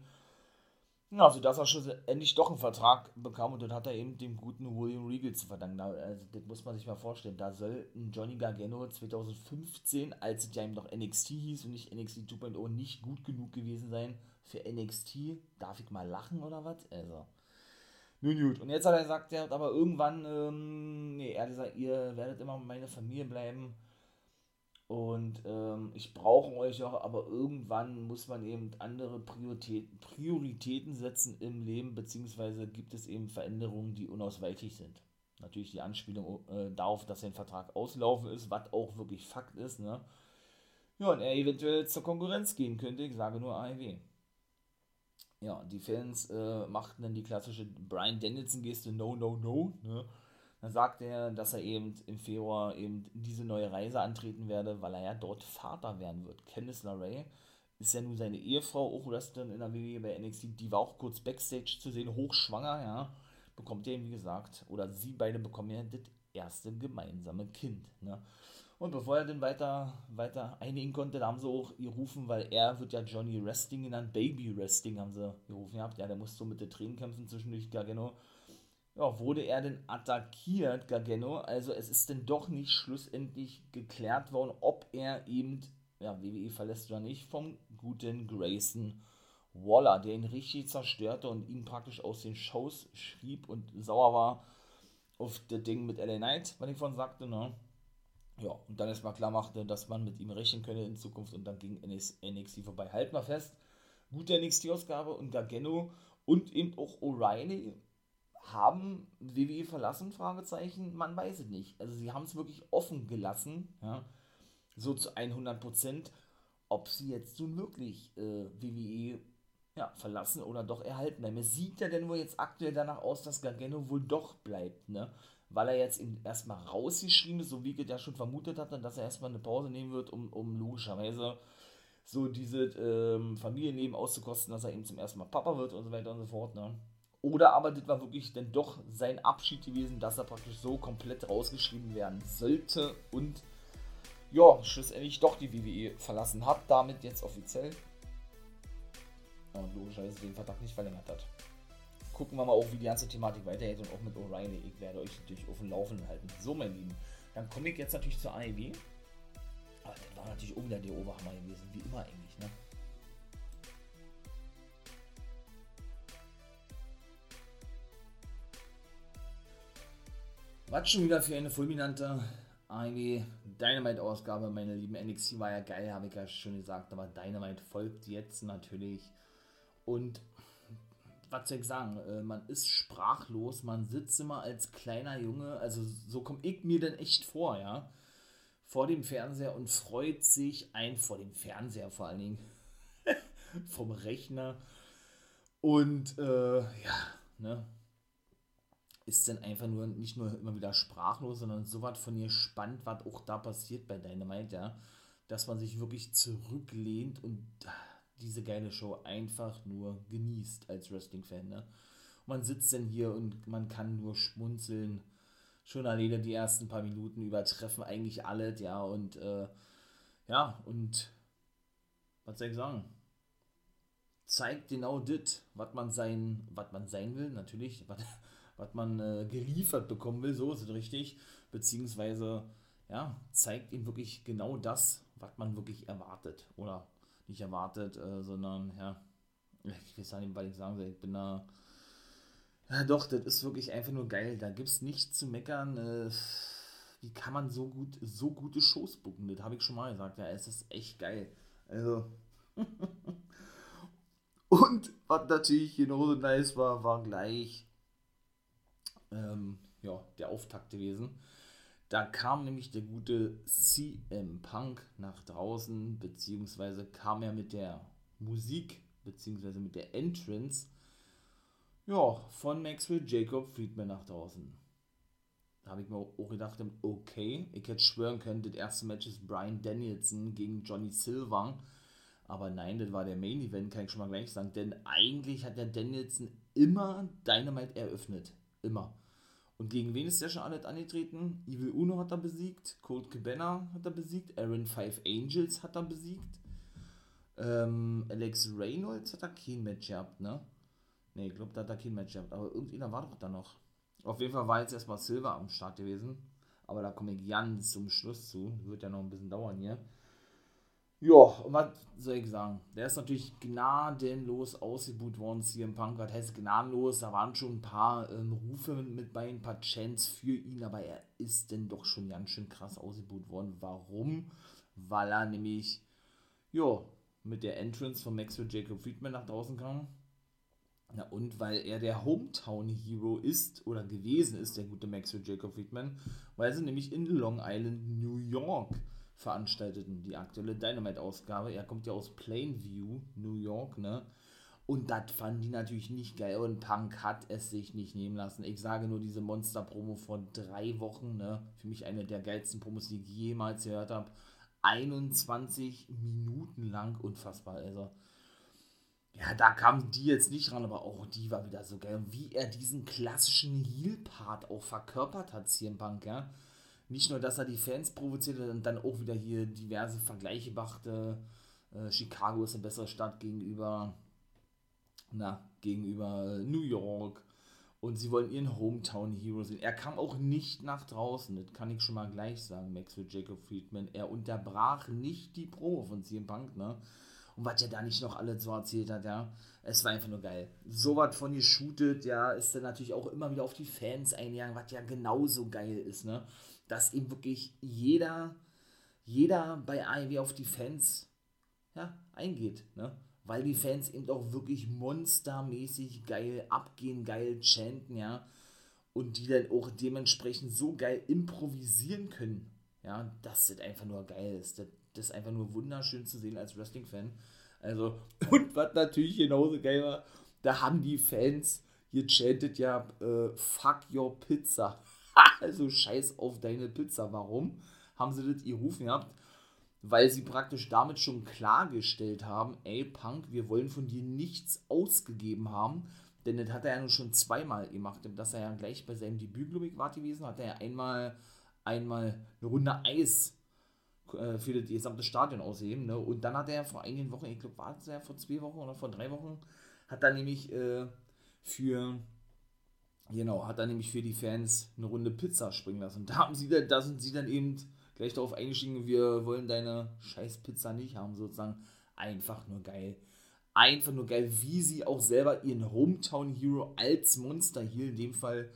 ja, sodass er schlussendlich doch einen Vertrag bekam und dann hat er eben dem guten William Regal zu verdanken. Also, das muss man sich mal vorstellen. Da soll ein Johnny Gargano 2015, als es ja eben noch NXT hieß und nicht NXT 2.0, nicht gut genug gewesen sein für NXT. Darf ich mal lachen oder was? Also. Nun gut, und jetzt hat er gesagt, er hat aber irgendwann, ähm, nee, er hat gesagt, ihr werdet immer meine Familie bleiben und ähm, ich brauche euch auch, aber irgendwann muss man eben andere Prioritäten, Prioritäten setzen im Leben, beziehungsweise gibt es eben Veränderungen, die unausweichlich sind. Natürlich die Anspielung äh, darauf, dass sein Vertrag auslaufen ist, was auch wirklich Fakt ist. Ne? Ja, und er eventuell zur Konkurrenz gehen könnte, ich sage nur AEW. Ja, die Fans äh, machten dann die klassische Brian Danielson-Geste No, No, No. Ne? Dann sagt er, dass er eben im Februar eben diese neue Reise antreten werde, weil er ja dort Vater werden wird. Candice LeRae ist ja nun seine Ehefrau, auch Wrestlerin in der WWE bei NXT, die war auch kurz Backstage zu sehen, hochschwanger, ja. Bekommt er, wie gesagt, oder sie beide bekommen ja das erste gemeinsame Kind, ne. Und bevor er dann weiter, weiter einigen konnte, da haben sie auch gerufen, weil er wird ja Johnny Wrestling genannt, Baby Wrestling haben sie gerufen gehabt. Ja, der musste so mit den Tränen kämpfen zwischendurch Gargano ja, wurde er denn attackiert, Gargano? Also es ist denn doch nicht schlussendlich geklärt worden, ob er eben, ja, WWE verlässt oder nicht, vom guten Grayson Waller, der ihn richtig zerstörte und ihn praktisch aus den Shows schrieb und sauer war auf das Ding mit LA Knight, was ich von sagte, ne? Ja, und dann erstmal klar machte, dass man mit ihm rechnen könne in Zukunft und dann ging NXT vorbei. Halt mal fest, gute NXT-Ausgabe und Gargano und eben auch O'Reilly haben WWE verlassen? Fragezeichen, man weiß es nicht. Also sie haben es wirklich offen gelassen, ja, so zu 100 Prozent, ob sie jetzt nun wirklich äh, WWE ja, verlassen oder doch erhalten bleiben. Es sieht ja denn wohl jetzt aktuell danach aus, dass Gargano wohl doch bleibt, ne? Weil er jetzt erstmal rausgeschrieben ist, so wie ich ja schon vermutet hatte, dass er erstmal eine Pause nehmen wird, um, um logischerweise so dieses ähm, Familienleben auszukosten, dass er eben zum ersten Mal Papa wird und so weiter und so fort, ne? Oder aber das war wirklich dann doch sein Abschied gewesen, dass er praktisch so komplett rausgeschrieben werden sollte und ja, schlussendlich doch die WWE verlassen hat, damit jetzt offiziell. Und logischerweise den Vertrag nicht verlängert hat. gucken wir mal auch, wie die ganze Thematik weitergeht und auch mit O'Reilly. Ich werde euch natürlich auf dem Laufenden halten. So, mein Lieben. Dann komme ich jetzt natürlich zur AEW. Aber das war natürlich auch wieder der Oberhammer gewesen, wie immer eigentlich, Was schon wieder für eine fulminante AEW Dynamite-Ausgabe, meine lieben. NXT war ja geil, habe ich ja schon gesagt, aber Dynamite folgt jetzt natürlich. Und was soll ich sagen, äh, man ist sprachlos, man sitzt immer als kleiner Junge, also so komme ich mir denn echt vor, ja, vor dem Fernseher und freut sich ein, vor dem Fernseher vor allen Dingen, vom Rechner und äh, ja, ne, ist dann einfach nur nicht nur immer wieder sprachlos, sondern so was von ihr spannend, was auch da passiert bei Dynamite, ja, dass man sich wirklich zurücklehnt und diese geile Show einfach nur genießt als Wrestling-Fan. Ne? Man sitzt denn hier und man kann nur schmunzeln. Schon alleine die ersten paar Minuten übertreffen eigentlich alles, ja, und äh, ja, und was soll ich sagen? Zeigt genau das, was man sein, was man sein will, natürlich, was man äh, geliefert bekommen will, so ist es richtig, beziehungsweise ja, zeigt ihm wirklich genau das, was man wirklich erwartet oder nicht erwartet, äh, sondern ja, ich weiß nicht, was ich sagen soll. Ich bin da. Ja, doch, das ist wirklich einfach nur geil. Da gibt es nichts zu meckern. Äh, wie kann man so gut, so gute Shows bucken? Das habe ich schon mal gesagt. Ja, es ist echt geil. Also. Und was natürlich genauso nice war, war gleich ähm, ja, der Auftakt gewesen. Da kam nämlich der gute CM Punk nach draußen, beziehungsweise kam er mit der Musik, beziehungsweise mit der Entrance, ja, von Maxwell Jacob Friedman nach draußen. Da habe ich mir auch gedacht, okay, ich hätte schwören können, das erste Match ist Brian Danielson gegen Johnny Silver. Aber nein, das war der Main Event, kann ich schon mal gleich sagen. Denn eigentlich hat der Danielson immer Dynamite eröffnet. Immer. Und gegen wen ist der schon alles angetreten? Evil Uno hat er besiegt, Cold Cabana hat er besiegt, Aaron Five Angels hat er besiegt, ähm, Alex Reynolds hat er kein Match gehabt, ne? Ne, ich glaube, da hat er kein Match gehabt, aber irgendeiner war doch da noch. Auf jeden Fall war jetzt erstmal Silver am Start gewesen, aber da komme ich ganz zum Schluss zu, wird ja noch ein bisschen dauern hier. Ja, und was soll ich sagen? Der ist natürlich gnadenlos ausgebucht worden, CM Punk. Was heißt gnadenlos? Da waren schon ein paar ähm, Rufe mit bei, ein paar Chants für ihn, aber er ist denn doch schon ganz schön krass ausgebucht worden. Warum? Weil er nämlich, ja, mit der Entrance von Maxwell Jacob Friedman nach draußen kam. Na und weil er der Hometown Hero ist oder gewesen ist, der gute Maxwell Jacob Friedman, weil sie nämlich in Long Island, New York veranstalteten, die aktuelle Dynamite-Ausgabe. Er kommt ja aus Plainview, New York, ne? Und das fanden die natürlich nicht geil und Punk hat es sich nicht nehmen lassen. Ich sage nur diese Monster-Promo vor drei Wochen, ne? Für mich eine der geilsten Promos, die ich jemals gehört habe. 21 Minuten lang, unfassbar, also. Ja, da kam die jetzt nicht ran, aber auch die war wieder so geil. Wie er diesen klassischen Heal-Part auch verkörpert hat, CM Punk, ja nicht nur, dass er die Fans provoziert hat und dann auch wieder hier diverse Vergleiche machte. Äh, Chicago ist eine bessere Stadt gegenüber, na, gegenüber New York. Und sie wollen ihren Hometown Hero sehen. Er kam auch nicht nach draußen, das kann ich schon mal gleich sagen, Maxwell Jacob Friedman. Er unterbrach nicht die Promo von CM Punk, ne? Und was er da nicht noch alles so erzählt hat, ja, es war einfach nur geil. So was von geshootet, ja, ist dann natürlich auch immer wieder auf die Fans eingegangen, was ja genauso geil ist, ne? Dass eben wirklich jeder, jeder bei AEW auf die Fans ja, eingeht. Ne? Weil die Fans eben auch wirklich monstermäßig geil abgehen, geil chanten, ja. Und die dann auch dementsprechend so geil improvisieren können. Ja, dass das einfach nur geil ist. Das, das ist einfach nur wunderschön zu sehen als Wrestling-Fan. Also, und was natürlich genauso geil war, da haben die Fans gechantet ja, äh, fuck your pizza. also scheiß auf deine Pizza. Warum haben sie das gerufen gehabt? Weil sie praktisch damit schon klargestellt haben, ey Punk, wir wollen von dir nichts ausgegeben haben. Denn das hat er ja nun schon zweimal gemacht. Dass er ja gleich bei seinem Debüt, glaube ich, war gewesen, hat er ja einmal, einmal eine Runde Eis äh, für das gesamte Stadion ausheben. Ne? Und dann hat er vor einigen Wochen, ich glaube, war es ja vor zwei Wochen oder vor drei Wochen, hat er nämlich äh, für, genau, hat er nämlich für die Fans eine Runde Pizza springen lassen. Und da, haben sie dann, da sind sie dann eben gleich darauf eingestiegen, wir wollen deine scheiß Pizza nicht haben, sozusagen. Einfach nur geil. Einfach nur geil, wie sie auch selber ihren Hometown Hero als Monster hier in dem Fall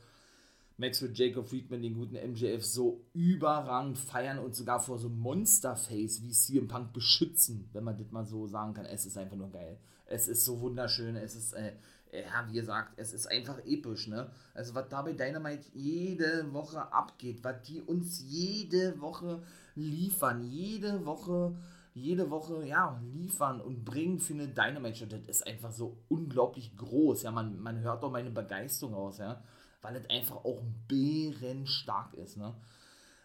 Maxwell Jacob Friedman, den guten MJF, so überragend feiern und sogar vor so Monsterface wie CM Punk beschützen, wenn man das mal so sagen kann. Es ist einfach nur geil. Es ist so wunderschön. Es ist, äh, ja, wie gesagt, es ist einfach episch, ne? Also, was da bei Dynamite jede Woche abgeht, was die uns jede Woche liefern, jede Woche, jede Woche, ja, liefern und bringen für eine Dynamite-Show, das ist einfach so unglaublich groß, ja, man, man hört doch meine Begeisterung aus, ja weil es einfach auch bärenstark ist, ne?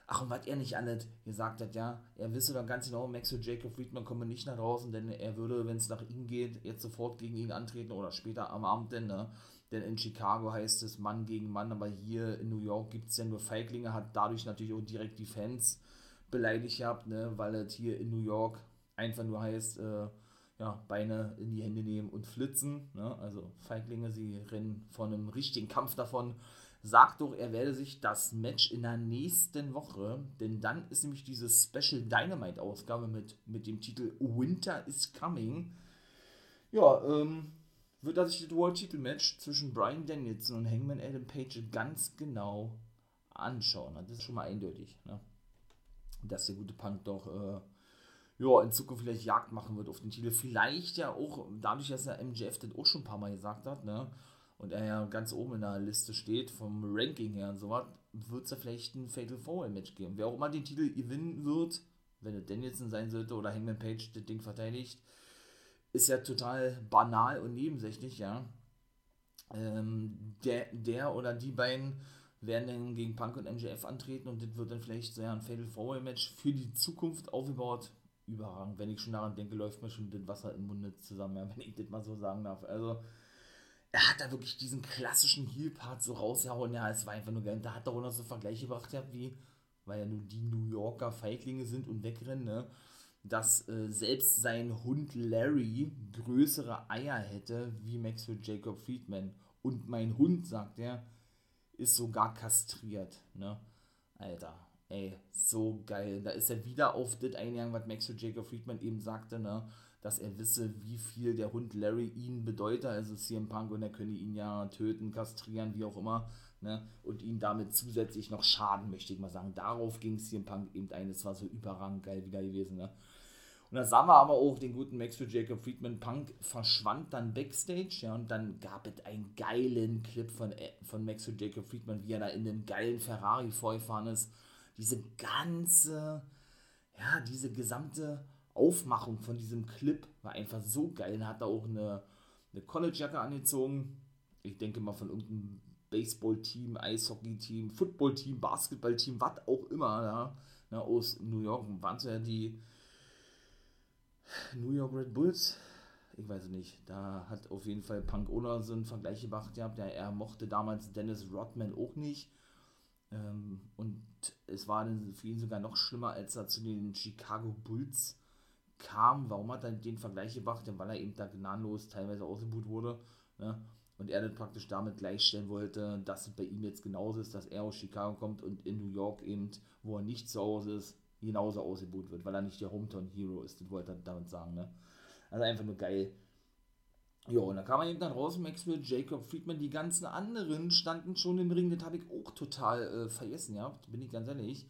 Ach, und was er nicht alles gesagt hat, ja, er wisse doch ganz genau, Max und Jacob Friedman kommen nicht nach draußen, denn er würde, wenn es nach ihm geht, jetzt sofort gegen ihn antreten oder später am Abend denn, ne? Denn in Chicago heißt es Mann gegen Mann, aber hier in New York gibt es ja nur Feiglinge, hat dadurch natürlich auch direkt die Fans beleidigt gehabt, ne? Weil es hier in New York einfach nur heißt, äh, ja, Beine in die Hände nehmen und flitzen. Ne? Also Feiglinge, sie rennen von einem richtigen Kampf davon. Sagt doch, er werde sich das Match in der nächsten Woche, denn dann ist nämlich diese Special Dynamite-Ausgabe mit, mit dem Titel Winter is Coming. Ja, ähm, wird er sich das World-Titel-Match zwischen Brian Danielson und Hangman Adam Page ganz genau anschauen. Das ist schon mal eindeutig, ne? dass der gute Punk doch äh, ja, in Zukunft vielleicht Jagd machen wird auf den Titel. Vielleicht ja auch, dadurch, dass er MJF das auch schon ein paar Mal gesagt hat, ne? Und er ja ganz oben in der Liste steht, vom Ranking her und so was, wird es ja vielleicht ein Fatal Four Match geben. Wer auch immer den Titel gewinnen wird, wenn es Danielson sein sollte oder Hangman Page das Ding verteidigt, ist ja total banal und nebensächlich, ja. Ähm, der, der oder die beiden werden dann gegen Punk und MJF antreten und das wird dann vielleicht so ja, ein Fatal Four Match für die Zukunft aufgebaut überragend. Wenn ich schon daran denke, läuft mir schon das Wasser im Munde zusammen, ja, wenn ich das mal so sagen darf. Also, er hat da wirklich diesen klassischen Heel-Part so rausgehauen. Ja, es war einfach nur geil. Da hat er auch noch so Vergleiche gebracht, ja, wie, weil ja nur die New Yorker Feiglinge sind und wegrennen, ne? dass äh, selbst sein Hund Larry größere Eier hätte wie Maxwell Jacob Friedman. Und mein Hund, sagt er, ist sogar kastriert. Ne? Alter, ey, so geil. Da ist er wieder auf das eingegangen, was Maxwell Jacob Friedman eben sagte, ne? Dass er wisse, wie viel der Hund Larry ihn bedeutet, also CM Punk, und er könne ihn ja töten, kastrieren, wie auch immer, ne? und ihn damit zusätzlich noch schaden, möchte ich mal sagen. Darauf ging CM Punk eben ein, das war so überragend geil wieder gewesen. Ne? Und da sahen wir aber auch den guten Maxwell Jacob Friedman. Punk verschwand dann backstage, ja, und dann gab es einen geilen Clip von, äh, von Maxwell Jacob Friedman, wie er da in einem geilen Ferrari vorgefahren ist diese ganze, ja, diese gesamte Aufmachung von diesem Clip war einfach so geil. Er hat da auch eine, eine College-Jacke angezogen. Ich denke mal von irgendeinem Baseball-Team, Eishockey-Team, Football-Team, Basketball-Team, was auch immer, ja, na, aus New York. Waren es ja die New York Red Bulls? Ich weiß nicht. Da hat auf jeden Fall Punk Ola so einen Vergleich gemacht gehabt. Ja, er mochte damals Dennis Rodman auch nicht. Ähm, und es war für ihn sogar noch schlimmer, als er zu den Chicago Bulls kam. Warum hat er den Vergleich gebracht? Denn weil er eben da gnadenlos teilweise ausgebucht wurde. Ne? Und er dann praktisch damit gleichstellen wollte, dass es bei ihm jetzt genauso ist, dass er aus Chicago kommt und in New York eben, wo er nicht zu Hause ist, genauso ausgebucht wird, weil er nicht der Hometown Hero ist. Das wollte er damit sagen. Ne? Also einfach nur geil. Ja, und da kam man eben dann raus, Maxwell, Jacob Friedman, die ganzen anderen standen schon im Ring, das habe ich auch total äh, vergessen, ja, bin ich ganz ehrlich.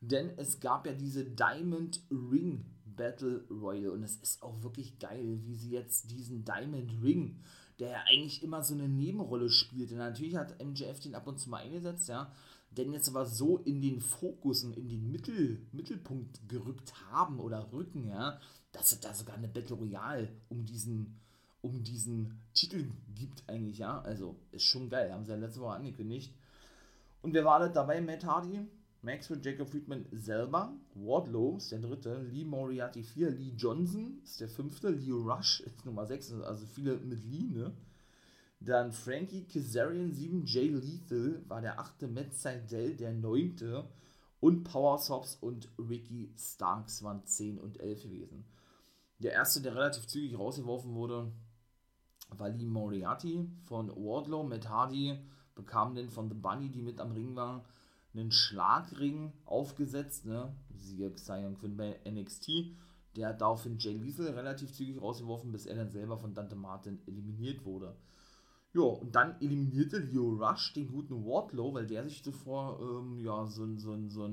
Denn es gab ja diese Diamond Ring Battle Royale und es ist auch wirklich geil, wie sie jetzt diesen Diamond Ring, der ja eigentlich immer so eine Nebenrolle spielt, und natürlich hat MJF den ab und zu mal eingesetzt, ja, denn jetzt aber so in den Fokus und in den Mittel, Mittelpunkt gerückt haben oder rücken, ja, dass es da sogar eine Battle Royale um diesen um diesen Titel gibt eigentlich, ja. Also ist schon geil, haben sie ja letzte Woche angekündigt. Und wer war da dabei? Matt Hardy, Maxwell Jacob Friedman selber, Wardlow ist der dritte, Lee Moriarty 4, Lee Johnson ist der fünfte, Leo Rush ist Nummer 6, also viele mit Lee, ne? Dann Frankie Kazarian 7, Jay Lethal war der achte, Matt Seidel der neunte und Power Sobs und Ricky Starks waren 10 und 11 gewesen. Der erste, der relativ zügig rausgeworfen wurde, war Lee Moriarty von Wardlow. Matt Hardy bekam dann von The Bunny, die mit am Ring war, einen Schlagring aufgesetzt. Ne? Siehe Xion Quinn bei NXT. Der hat daraufhin Jay Lethal relativ zügig rausgeworfen, bis er dann selber von Dante Martin eliminiert wurde. Ja, und dann eliminierte Leo Rush den guten Wardlow, weil der sich zuvor ähm, ja, so, so, so,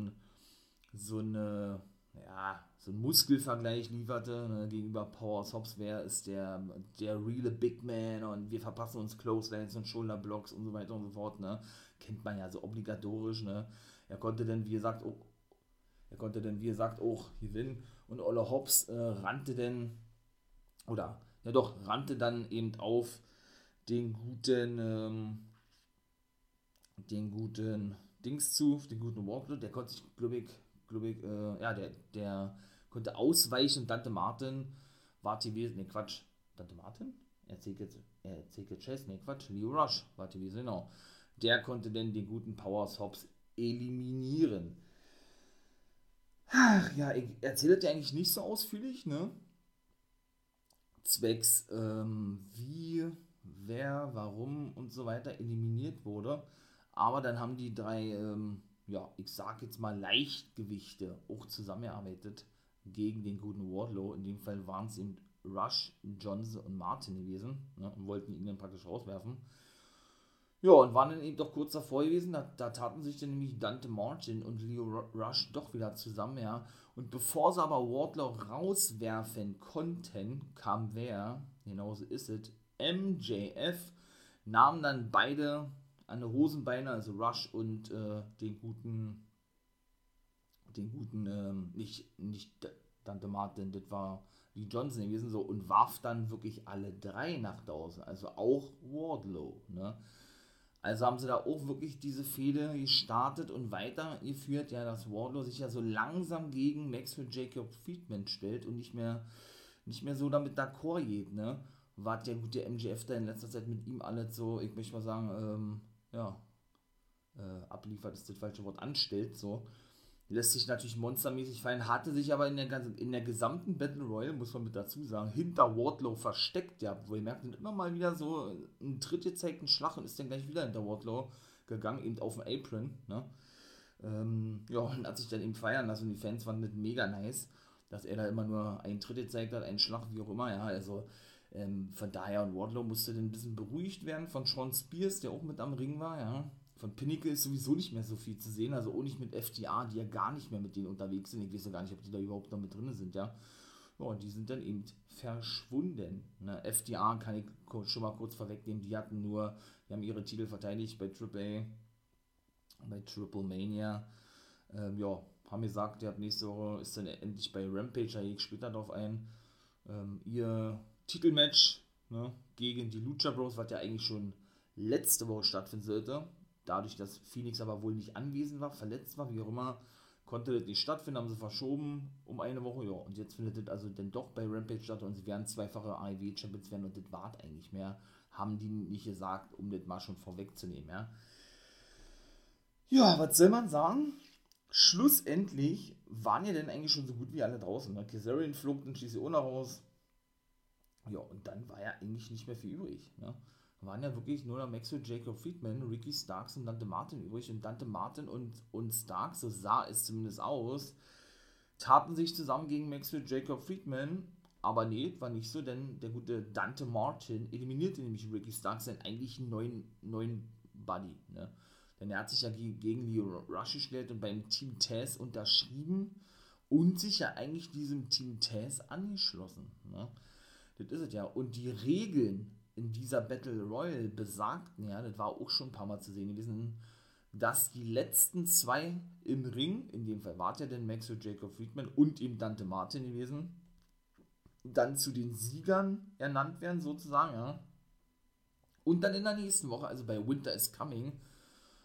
so eine ja, so ein Muskelvergleich lieferte ne, gegenüber Power Hobbs, wer ist der, der reale Big Man und wir verpassen uns Clotheslines und Shoulderblocks und so weiter und so fort, ne? Kennt man ja so obligatorisch, ne? Er konnte dann, wie gesagt, auch, er konnte dann, wie gesagt, auch gewinnen und Olle Hobbs äh, rannte dann, oder, ja doch, rannte dann eben auf den guten, ähm, den guten Dings zu, den guten Walkload, der konnte sich, glaube ich, glaube ich, äh, ja, der, der konnte ausweichen. Dante Martin war TV, ne Quatsch, Dante Martin? Er erzählt jetzt, er erzählt jetzt Chase, ne Quatsch, Leo Rush war TV, genau. Der konnte denn den guten Power Hobbs eliminieren. Ach, ja, erzähle das eigentlich nicht so ausführlich, ne? Zwecks, ähm, wie, wer, warum und so weiter eliminiert wurde. Aber dann haben die drei ähm, ja, ich sag jetzt mal Leichtgewichte auch zusammengearbeitet gegen den guten Wardlow. In dem Fall waren es eben Rush, Johnson und Martin gewesen ne, und wollten ihn dann praktisch rauswerfen. Ja, und waren dann eben doch kurz davor gewesen, da, da taten sich dann nämlich Dante Martin und Leo Rush doch wieder zusammen, ja. Und bevor sie aber Wardlow rauswerfen konnten, kam wer, genauso ist es, MJF, nahm dann beide an der Hosenbeine, also Rush und äh, den guten, den guten, ähm, nicht, nicht Dante Martin, das war Lee Johnson gewesen, so, und warf dann wirklich alle drei nach draußen, also auch Wardlow, ne? Also haben sie da auch wirklich diese Fehde gestartet und weitergeführt, ja, dass Wardlow sich ja so langsam gegen Maxwell Jacob Friedman stellt und nicht mehr, nicht mehr so damit d'accord geht, ne? War der gute MGF da in letzter Zeit mit ihm alles so, ich möchte mal sagen, ähm, ja, äh, abliefert ist das falsche Wort, anstellt, so. Lässt sich natürlich monstermäßig fallen, hatte sich aber in der, ganzen, in der gesamten Battle Royale, muss man mit dazu sagen, hinter Wardlow versteckt, ja, wo ihr merkt, immer mal wieder so ein Tritt gezeigt, ein Schlag und ist dann gleich wieder hinter Wardlow gegangen, eben auf dem Apron, ne. Ähm, ja, und hat sich dann eben feiern lassen und die Fans fanden das mega nice, dass er da immer nur einen Tritt gezeigt hat, einen Schlag, wie auch immer, ja, also ähm, von daher, und Wardlow musste dann ein bisschen beruhigt werden von Sean Spears, der auch mit am Ring war, ja. Von Pinnacle ist sowieso nicht mehr so viel zu sehen, also auch nicht mit FTA, die ja gar nicht mehr mit denen unterwegs sind. Ich weiß ja gar nicht, ob die da überhaupt noch mit drin sind, ja. Ja, die sind dann eben verschwunden. Ne? FDA kann ich schon mal kurz vorwegnehmen, die hatten nur, die haben ihre Titel verteidigt bei Triple A, bei Triple Mania. Ähm, ja, haben gesagt, ihr habt nächste Woche ist dann endlich bei Rampage, da gehe ich später drauf ein. Ähm, ihr Titelmatch ne, gegen die Lucha Bros, was ja eigentlich schon letzte Woche stattfinden sollte. Dadurch, dass Phoenix aber wohl nicht anwesend war, verletzt war, wie auch immer, konnte das nicht stattfinden, haben sie verschoben um eine Woche, ja. Und jetzt findet das also dann doch bei Rampage statt und sie werden zweifache AEW-Champions werden und das wart eigentlich mehr. Haben die nicht gesagt, um das mal schon vorwegzunehmen, ja. Ja, was soll man sagen? Schlussendlich waren ja dann eigentlich schon so gut wie alle draußen. Ne? Kazarian flog dann schließlich noch raus. Ja, und dann war ja eigentlich nicht mehr viel übrig. Ne? Waren ja wirklich nur noch Maxwell Jacob Friedman, Ricky Starks und Dante Martin übrig. Und Dante Martin und, und Starks, so sah es zumindest aus, taten sich zusammen gegen Maxwell Jacob Friedman. Aber nee, war nicht so, denn der gute Dante Martin eliminierte nämlich Ricky Starks, seinen eigentlichen neuen, neuen Buddy. Ne? Denn er hat sich ja gegen Leo Rush gestellt und beim Team Taz unterschrieben und sich ja eigentlich diesem Team Taz angeschlossen. Ne? Das ist es ja. Und die Regeln in dieser Battle Royale besagten ja, das war auch schon ein paar Mal zu sehen gewesen, dass die letzten zwei im Ring, in dem Fall war ja denn Maxwell Jacob Friedman und eben Dante Martin gewesen, dann zu den Siegern ernannt werden, sozusagen, ja. Und dann in der nächsten Woche, also bei Winter is Coming,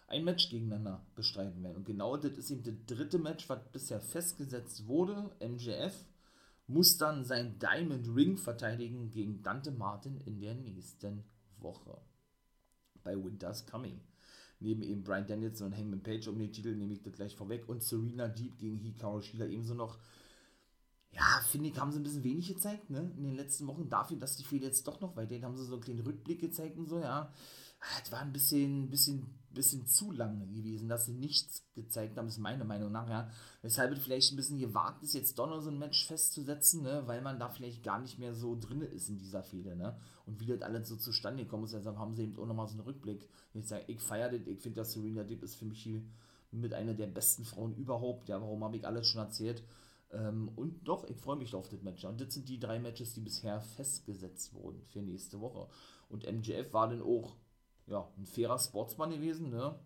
ein Match gegeneinander bestreiten werden. Und genau das ist eben das dritte Match, was bisher festgesetzt wurde. MJF muss dann sein Diamond Ring verteidigen gegen Dante Martin in der nächsten Woche. Bei Winter's Coming. Neben eben Brian Danielson und Hangman Page um den Titel, nehme ich das gleich vorweg. Und Serena Deep gegen Hikaru Shida ebenso noch. Ja, finde ich, haben sie ein bisschen wenig gezeigt, ne? In den letzten Wochen. Dafür, dass die Fehler jetzt doch noch weitergehen, haben sie so einen kleinen Rückblick gezeigt und so, ja. Es war ein bisschen, bisschen, bisschen zu lang gewesen, dass sie nichts gezeigt haben, ist meine Meinung nach, ja. Weshalb es vielleicht ein bisschen gewagt ist, jetzt doch noch so ein Match festzusetzen, ne? Weil man da vielleicht gar nicht mehr so drin ist in dieser Fehde, ne? Und wie das alles so zustande gekommen ist, deshalb haben sie eben auch nochmal so einen Rückblick. Ich sage, ich feiere das, ich finde, dass Serena Deep ist für mich hier mit einer der besten Frauen überhaupt. Ja, warum habe ich alles schon erzählt? Ähm, und doch, ich freue mich auf das Match. Und das sind die drei Matches, die bisher festgesetzt wurden für nächste Woche. Und MJF war dann auch ja, ein fairer Sportsmann gewesen, ne?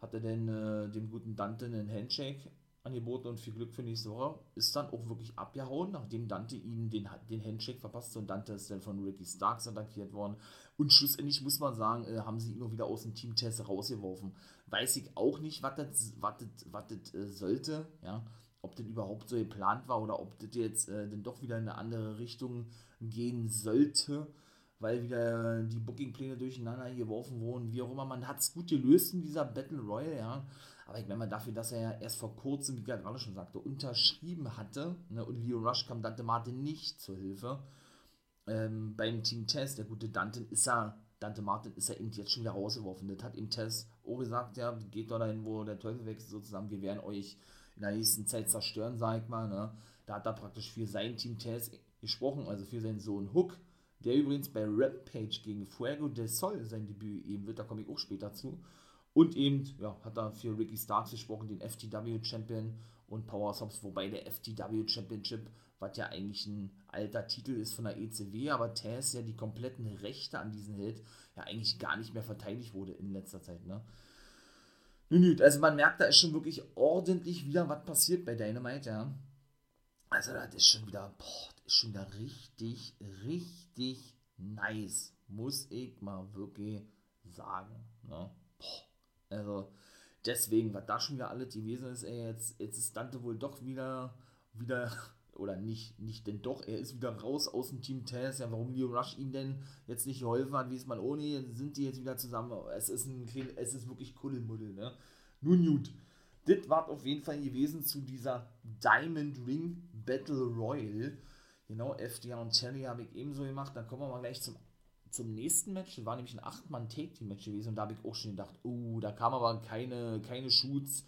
Hatte denn äh, dem guten Dante einen Handshake angeboten und viel Glück für nächste Woche. Ist dann auch wirklich abgehauen, nachdem Dante ihnen den, den Handshake verpasst und Dante ist dann von Ricky Starks attackiert worden. Und schlussendlich muss man sagen, äh, haben sie ihn nur wieder aus dem Team-Test rausgeworfen. Weiß ich auch nicht, was das äh, sollte, ja ob das überhaupt so geplant war oder ob das jetzt äh, dann doch wieder in eine andere Richtung gehen sollte, weil wieder die Bookingpläne durcheinander geworfen wurden, wie auch immer. Man hat es gut gelöst in dieser Battle Royale, ja. Aber ich meine mal dafür, dass er ja erst vor kurzem, wie ich gerade schon sagte, unterschrieben hatte ne, und Leo Rush kam Dante Martin nicht zur Hilfe. Ähm, beim Team Test, der gute Dante ist ja, Dante Martin ist ja eben jetzt schon wieder rausgeworfen. Das hat ihm Test auch gesagt, ja, geht doch dahin, wo der Teufel wächst, sozusagen, wir werden euch in der nächsten Zeit zerstören, sag ich mal. Ne? Da hat er praktisch für sein Team Taz gesprochen, also für seinen Sohn Hook, der übrigens bei Rampage gegen Fuego del Sol sein Debüt eben wird, da komme ich auch später zu. Und eben, ja, hat er für Ricky Starks gesprochen, den FTW Champion und Power Subs, wobei der FTW Championship, was ja eigentlich ein alter Titel ist von der ECW, aber Taz ja die kompletten Rechte an diesen Held ja eigentlich gar nicht mehr verteidigt wurde in letzter Zeit, ne? Nun also man merkt, da ist schon wirklich ordentlich wieder was passiert bei Dynamite, ja. Also das ist schon wieder, boah, ist schon wieder richtig, richtig nice, muss ich mal wirklich sagen. Ne? Also deswegen, was da schon wieder alles gewesen ist, ey, jetzt, jetzt ist Dante wohl doch wieder, wieder oder nicht, nicht denn doch, er ist wieder raus aus dem Team Taz. Ja, warum Leo Rush ihm denn jetzt nicht geholfen hat, wie es mal ohne, sind die jetzt wieder zusammen. Es ist ein es ist wirklich Kuddelmuddel, ne? Nun gut. Das war auf jeden Fall gewesen zu dieser Diamond Ring Battle Royal. Genau, FDR und Terry habe ich ebenso gemacht. Dann kommen wir mal gleich zum, zum nächsten Match. Das war nämlich ein 8-Mann-Take-Team-Match gewesen. Und da habe ich auch schon gedacht, oh, da kam aber keine, keine Shoots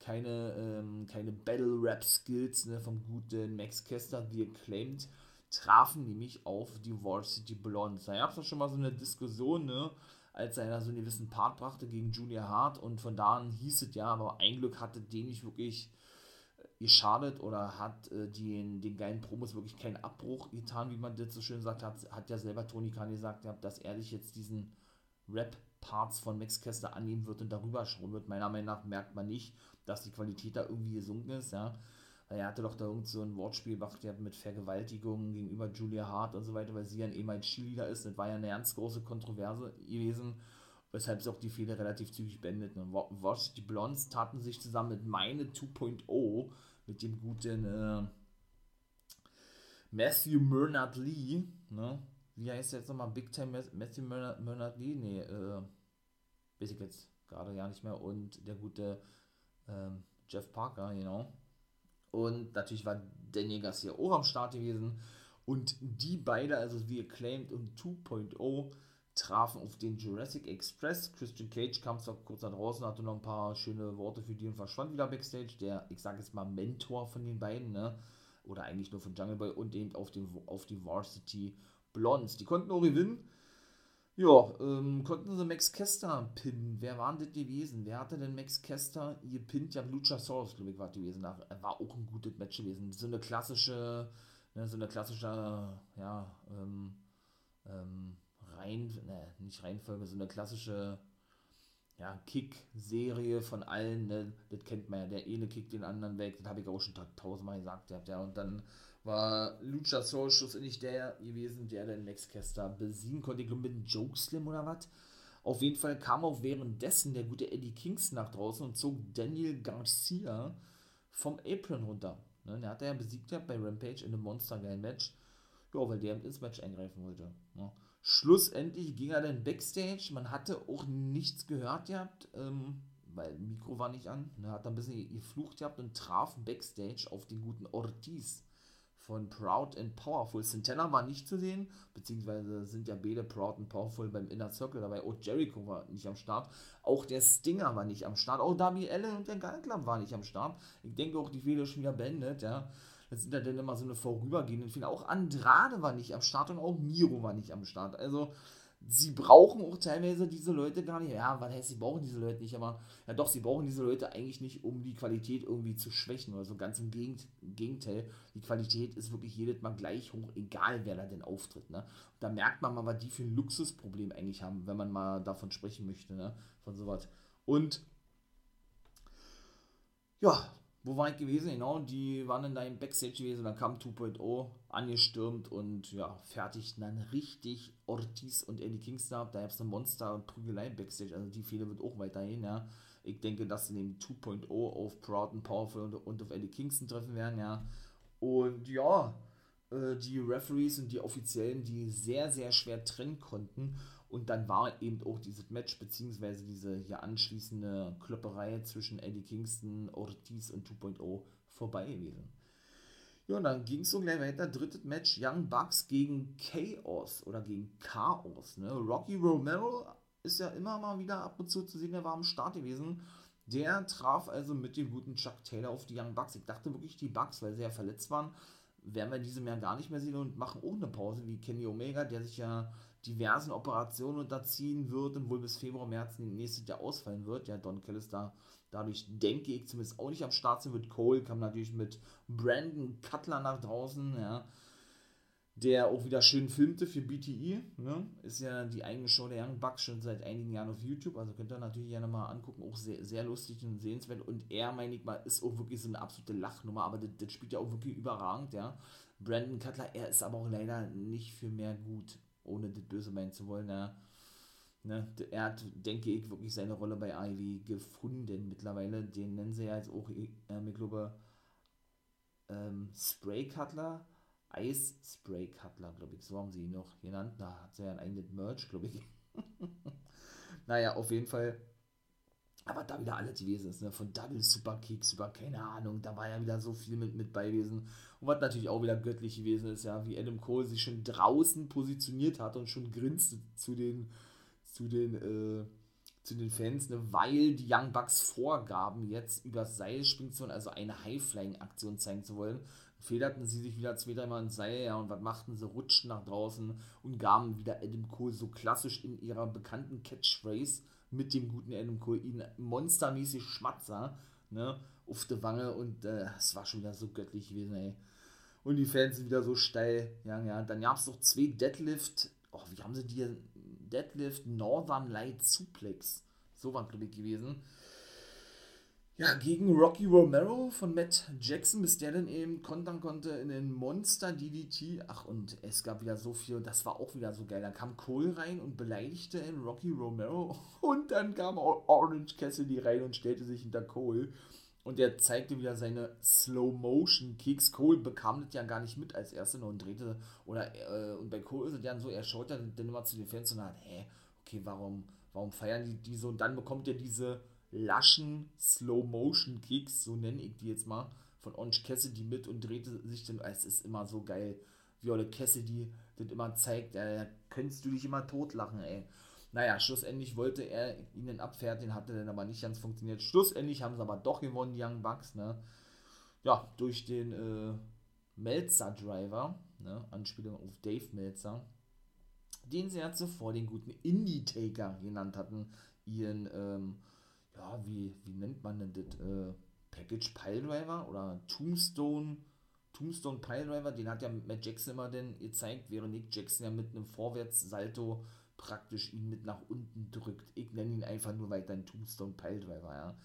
keine, ähm, keine Battle-Rap-Skills ne, vom guten Max Kester, die acclaimed, trafen nämlich auf die Varsity Blondes. Da gab es schon mal so eine Diskussion, ne, als er da so einen gewissen Part brachte gegen Junior Hart und von da an hieß es ja, aber ein Glück hatte den nicht wirklich geschadet oder hat äh, den, den geilen Promos wirklich keinen Abbruch getan, wie man das so schön sagt, hat, hat ja selber Tony Khan gesagt, dass er sich jetzt diesen Rap-Parts von Max Kester annehmen wird und darüber schauen wird. Meiner Meinung nach merkt man nicht, dass die Qualität da irgendwie gesunken ist, ja. Weil er hatte doch da irgend so ein Wortspiel gemacht, mit Vergewaltigung gegenüber Julia Hart und so weiter, weil sie ja ein ehemaliger Cheerleader ist. Das war ja eine ganz große Kontroverse gewesen, weshalb sie auch die Fehler relativ zügig beendet. Und Watch, die Blondes taten sich zusammen mit Meine 2.0, mit dem guten äh, Matthew Murnard Lee, ne? Wie heißt der jetzt nochmal? Big Time Matthew Murnard Lee? Nee, äh, weiß ich jetzt gerade ja nicht mehr. Und der gute ähm, Jeff Parker, genau. Und natürlich war Daniel Garcia auch am Start gewesen. Und die beide, also wie Acclaimed und 2.0, trafen auf den Jurassic Express. Christian Cage kam zwar kurz da draußen, hatte noch ein paar schöne Worte für die und verschwand wieder Backstage. Der, ich sage jetzt mal, Mentor von den beiden, ne? Oder eigentlich nur von Jungle Boy und eben auf, den, auf die Varsity Blondes. Die konnten auch gewinnen. Ja, ähm, konnten sie Max Kester pinnen? Wer war denn das gewesen? Wer hatte denn Max Kester gepinnt? Ja, Luchasaurus, glaube ich, war gewesen. War auch ein gutes Match gewesen. So eine klassische, ne, so eine klassische, ja, ähm, ähm, Rein, ne, nicht Reihenfolge, so eine klassische, ja, Kick-Serie von allen, ne, das kennt man ja, der eine kickt den anderen weg, das habe ich auch schon tausendmal gesagt, ja, und dann war Luchasaurus schlussendlich der gewesen, der den Max Caster besiegen konnte. Ich glaube mit einem Jokeslam oder was. Auf jeden Fall kam auch währenddessen der gute Eddie Kingston nach draußen und zog Daniel Garcia vom Apron runter. Ne, der hat er ja besiegt bei Rampage in einem Monster Game Match. Ja, weil der ins Match eingreifen wollte. Ne. Schlussendlich ging er dann Backstage. Man hatte auch nichts gehört gehabt, ähm, weil Mikro war nicht an. Ne, hat ein bisschen geflucht gehabt und traf Backstage auf den guten Ortiz von Proud and Powerful. Santana war nicht zu sehen, beziehungsweise sind ja beide Proud and Powerful beim Inner Circle dabei. Auch Jericho war nicht am Start. Auch der Stinger war nicht am Start. Auch Darby Allen und der Gun Club waren nicht am Start. Ich denke auch, die Fehler schon wieder beendet, ja. Das sind ja dann immer so eine vorübergehende Fehler. Auch Andrade war nicht am Start und auch Miro war nicht am Start. Also, sie brauchen auch teilweise diese Leute gar nicht. Ja, was heißt, sie brauchen diese Leute nicht, aber ja doch, sie brauchen diese Leute eigentlich nicht, um die Qualität irgendwie zu schwächen oder so. Ganz im Gegenteil, die Qualität ist wirklich jedes Mal gleich hoch, egal wer da denn auftritt. Ne? da merkt man mal, was die für ein Luxusproblem eigentlich haben, wenn man mal davon sprechen möchte, ne? von sowas. Und ja, wo war ich gewesen? Genau, die waren in deinem Backstage gewesen, dann kam 2.0 angestürmt und ja, fertigten dann richtig Ortiz und Eddie Kingston ab. Da gab es eine Monster- und Prügelei Backstage, also die Fehler wird auch weiterhin, ja. Ich denke, dass sie neben 2.0 auf Proud and Powerful und, und auf Eddie Kingston treffen werden, ja. Und ja, äh, die Referees und die Offiziellen, die sehr, sehr schwer trennen konnten und dann war eben auch dieses Match, beziehungsweise diese hier anschließende Klopperei zwischen Eddie Kingston, Ortiz und 2.0 vorbei gewesen. Ja, und dann ging es so gleich weiter. Drittes Match: Young Bucks gegen Chaos oder gegen Chaos. Ne? Rocky Romero ist ja immer mal wieder ab und zu zu sehen, der war am Start gewesen. Der traf also mit dem guten Chuck Taylor auf die Young Bucks. Ich dachte wirklich, die Bucks, weil sie ja verletzt waren, werden wir diese Jahr gar nicht mehr sehen und machen auch eine Pause wie Kenny Omega, der sich ja diversen Operationen unterziehen wird und wohl bis Februar, März nächstes Jahr ausfallen wird. Ja, Don da dadurch denke ich zumindest auch nicht am Start sein wird. Cole kam natürlich mit Brandon Cutler nach draußen, ja, der auch wieder schön filmte für BTE. Ne? Ist ja die eigene Show der Young Bucks schon seit einigen Jahren auf YouTube, also könnt ihr natürlich gerne mal angucken, auch sehr, sehr lustig und sehenswert. Und er, meine ich mal, ist auch wirklich so eine absolute Lachnummer, aber das, das spielt ja auch wirklich überragend, ja. Brandon Cutler, er ist aber auch leider nicht für mehr gut ohne das böse meinen zu wollen, ja. Ne, er hat, denke ich, wirklich seine Rolle bei Ivy gefunden mittlerweile. Den nennen sie ja jetzt auch, äh, ich glaube, ähm, Spray Cutler, Ice Spray Cutler, glaube ich, so haben sie ihn noch genannt. Da hat sie ja ein eigenes Merch, glaube ich. naja, auf jeden Fall aber da wieder alles gewesen ist, ne? von Double Superkicks über, keine Ahnung, da war ja wieder so viel mit, mit bei gewesen. Und was natürlich auch wieder göttlich gewesen ist, ja, wie Adam Cole sich schon draußen positioniert hat und schon grinste zu den, zu den, äh, zu den Fans, ne? weil die Young Bucks vorgaben, jetzt übers Seil springen zu wollen, also eine High-Flying-Aktion zeigen zu wollen. Federten sie sich wieder zwei, dreimal ins Seil, ja, und was machten sie? Rutschten nach draußen und gaben wieder Adam Cole so klassisch in ihrer bekannten Catchphrase mit dem guten Adam Cole ihn monstermäßig Schmatzer, ne, auf der Wange und äh, es war schon wieder so göttlich gewesen, ey. Und die Fans sind wieder so steil. Ja, ja. Dann gab es noch zwei Deadlift, oh, wie haben sie die? Deadlift Northern Light Suplex. So war, glaube ich, gewesen ja, gegen Rocky Romero von Matt Jackson, bis der dann eben kontern konnte in den Monster DDT. Ach, und es gab wieder so viel, das war auch wieder so geil. Dann kam Cole rein und beleidigte in Rocky Romero. Und dann kam Orange Cassidy rein und stellte sich hinter Cole. Und er zeigte wieder seine Slow-Motion-Kicks. Cole bekam das ja gar nicht mit als Erster und drehte. Oder, äh, und bei Cole ist es dann so, er schaut dann, dann immer zu den Fans und sagt, hä, okay, warum, warum feiern die, die so? Und dann bekommt er diese laschen Slow-Motion-Kicks, so nenne ich die jetzt mal, von Orange Cassidy mit und drehte sich dann, es ist immer so geil, wie Olle Cassidy das immer zeigt, da könntest du dich immer totlachen, ey. Naja, schlussendlich wollte er ihn dann abfertigen, hatte dann aber nicht ganz funktioniert. Schlussendlich haben sie aber doch gewonnen, die Young Bucks, ne? Ja, durch den äh, Melzer-Driver, ne? Anspielung auf Dave Melzer, den sie ja zuvor den guten Indie-Taker genannt hatten, ihren, ähm, ja, wie, wie nennt man denn das? Äh, Package Piledriver oder Tombstone, Tombstone Piledriver, den hat ja Matt Jackson immer denn gezeigt, während Nick Jackson ja mit einem Vorwärtssalto praktisch ihn mit nach unten drückt. Ich nenne ihn einfach nur weiter einen Tombstone Piledriver, ja.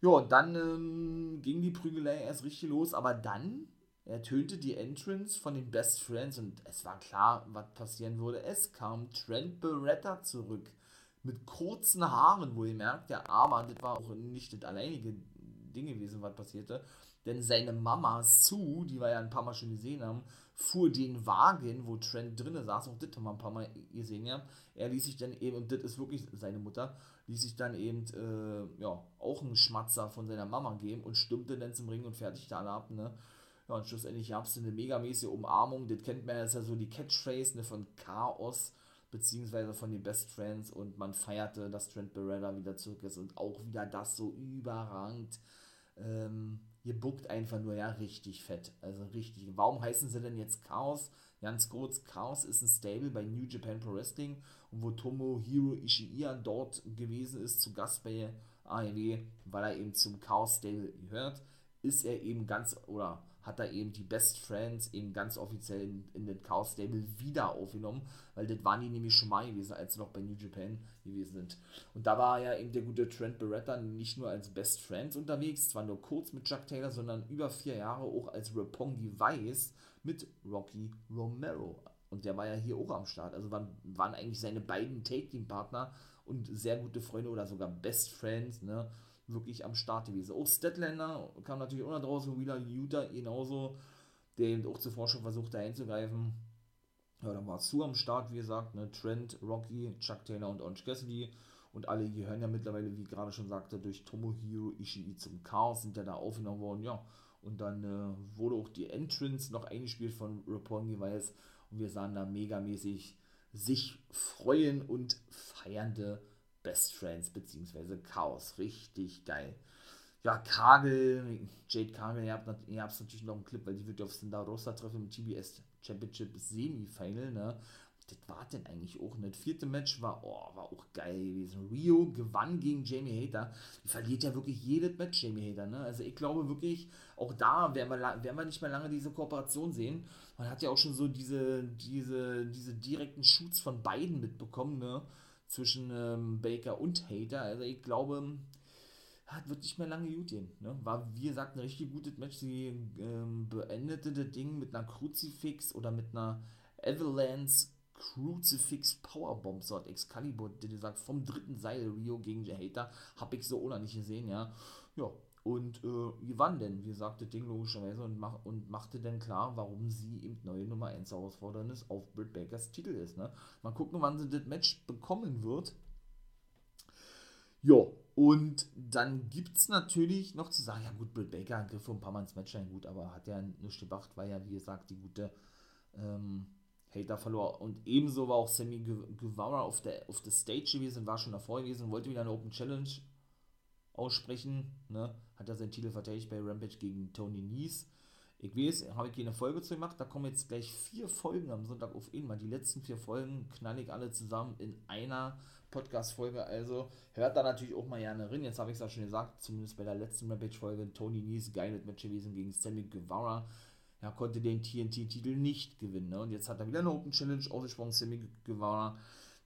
Ja, dann ähm, ging die Prügelei erst richtig los, aber dann ertönte die Entrance von den Best Friends und es war klar, was passieren würde. Es kam Trent Beretta zurück mit kurzen Haaren, wo ihr merkt, ja, aber das war auch nicht das alleinige Ding gewesen, was passierte. Denn seine Mama Sue, die wir ja ein paar Mal schon gesehen haben, fuhr den Wagen, wo Trent drinnen saß, auch das haben wir ein paar Mal gesehen, ja. Er ließ sich dann eben, und das ist wirklich seine Mutter, ließ sich dann eben, äh, ja, auch einen Schmatzer von seiner Mama geben und stimmte dann zum Ring und fertigte alle ab, ne. Ja, und schlussendlich gab es eine megamäßige Umarmung. Das kennt man ja, ist ja so die Catchphrase ne, von Chaos, beziehungsweise von den Best Friends. Und man feierte, dass Trent Beretta wieder zurück ist und auch wieder das so überrangt. Ähm, ihr buckt einfach nur, ja, richtig fett. Also richtig. Warum heißen sie denn jetzt Chaos? Ganz kurz, Chaos ist ein Stable bei New Japan Pro Wrestling und wo Tomohiro Ishii dort gewesen ist, zu Gast bei AEW, weil er eben zum Chaos Stable gehört, ist er eben ganz, oder hat er eben die Best Friends eben ganz offiziell in, in den Chaos Stable wieder aufgenommen, weil das waren die nämlich schon mal gewesen, als sie noch bei New Japan gewesen sind. Und da war ja eben der gute Trent Beretta nicht nur als Best Friends unterwegs, zwar nur kurz mit Chuck Taylor, sondern über vier Jahre auch als Rapongi Weiß mit Rocky Romero. Und der war ja hier auch am Start. Also waren, waren eigentlich seine beiden Take-Team-Partner und sehr gute Freunde oder sogar Best Friends, ne? Wirklich am Start gewesen. Auch Statlander kam natürlich auch noch draußen, Wheeler Utah genauso, der eben auch zuvor schon versucht, da einzugreifen. Ja, dann war Sue am Start, wie gesagt, ne? Trent, Rocky, Chuck Taylor und Orange Cassidy. Und alle gehören ja mittlerweile, wie gerade schon sagte, durch Tomohiro Ishii zum Chaos, sind ja da aufgenommen worden, ja. Und dann äh, wurde auch die Entrance noch eingespielt von Roppongi Weiß. Und wir sahen da megamäßig sich freuen und feiernde Best Friends bzw. Chaos. Richtig geil. Ja, Kagel, Jade Kagel, ihr habt, ihr habt natürlich noch einen Clip, weil die wird auf Santa Rosa treffen im TBS Championship Semifinal, ne? Das war denn eigentlich auch nicht. Vierte Match war, oh, war auch geil gewesen. Rio gewann gegen Jamie Hater. Die verliert ja wirklich jedes Match, Jamie Hater, ne? Also ich glaube wirklich, auch da werden wir, werden wir nicht mehr lange diese Kooperation sehen. Man hat ja auch schon so diese, diese, diese direkten Shoots von beiden mitbekommen, ne? Zwischen ähm, Baker und Hater. Also ich glaube, hat wird nicht mehr lange gut gehen. Ne? War, wie gesagt, ein richtig gutes Match. Sie ähm, beendete das Ding mit einer Kruzifix oder mit einer Avalanche Crucifix Powerbomb, so hat Excalibur, der sagt, vom dritten Seil Rio gegen Hater, hab ich so oder nicht gesehen, ja. Ja, und äh, gewann denn, wie sagte Ding logischerweise, und, mach, und machte dann klar, warum sie eben neue Nummer 1 Herausfordernis auf Britt Bakers Titel ist. Ne? Mal gucken, wann sie das Match bekommen wird. Ja, und dann gibt es natürlich noch zu sagen, ja gut, Britt Baker griff ein paar Mal ins Match ein, gut, aber hat ja nicht gemacht, weil ja, wie gesagt, die gute ähm, Hater verlor. Und ebenso war auch Sammy Guevara auf der, auf der Stage gewesen, war schon davor gewesen, wollte wieder eine Open Challenge aussprechen. Ne? Hat er seinen Titel verteidigt bei Rampage gegen Tony Nies. Ich weiß, habe ich hier eine Folge zu gemacht. Da kommen jetzt gleich vier Folgen am Sonntag auf ihn. Mal die letzten vier Folgen knall ich alle zusammen in einer Podcast-Folge. Also hört da natürlich auch mal gerne rein. Jetzt habe ich es ja schon gesagt, zumindest bei der letzten Rampage-Folge. Tony Nies, geiles Match gewesen gegen Sammy Guevara. Er konnte den TNT-Titel nicht gewinnen. Ne? Und jetzt hat er wieder eine Open Challenge ausgesprochen, Sammy Guevara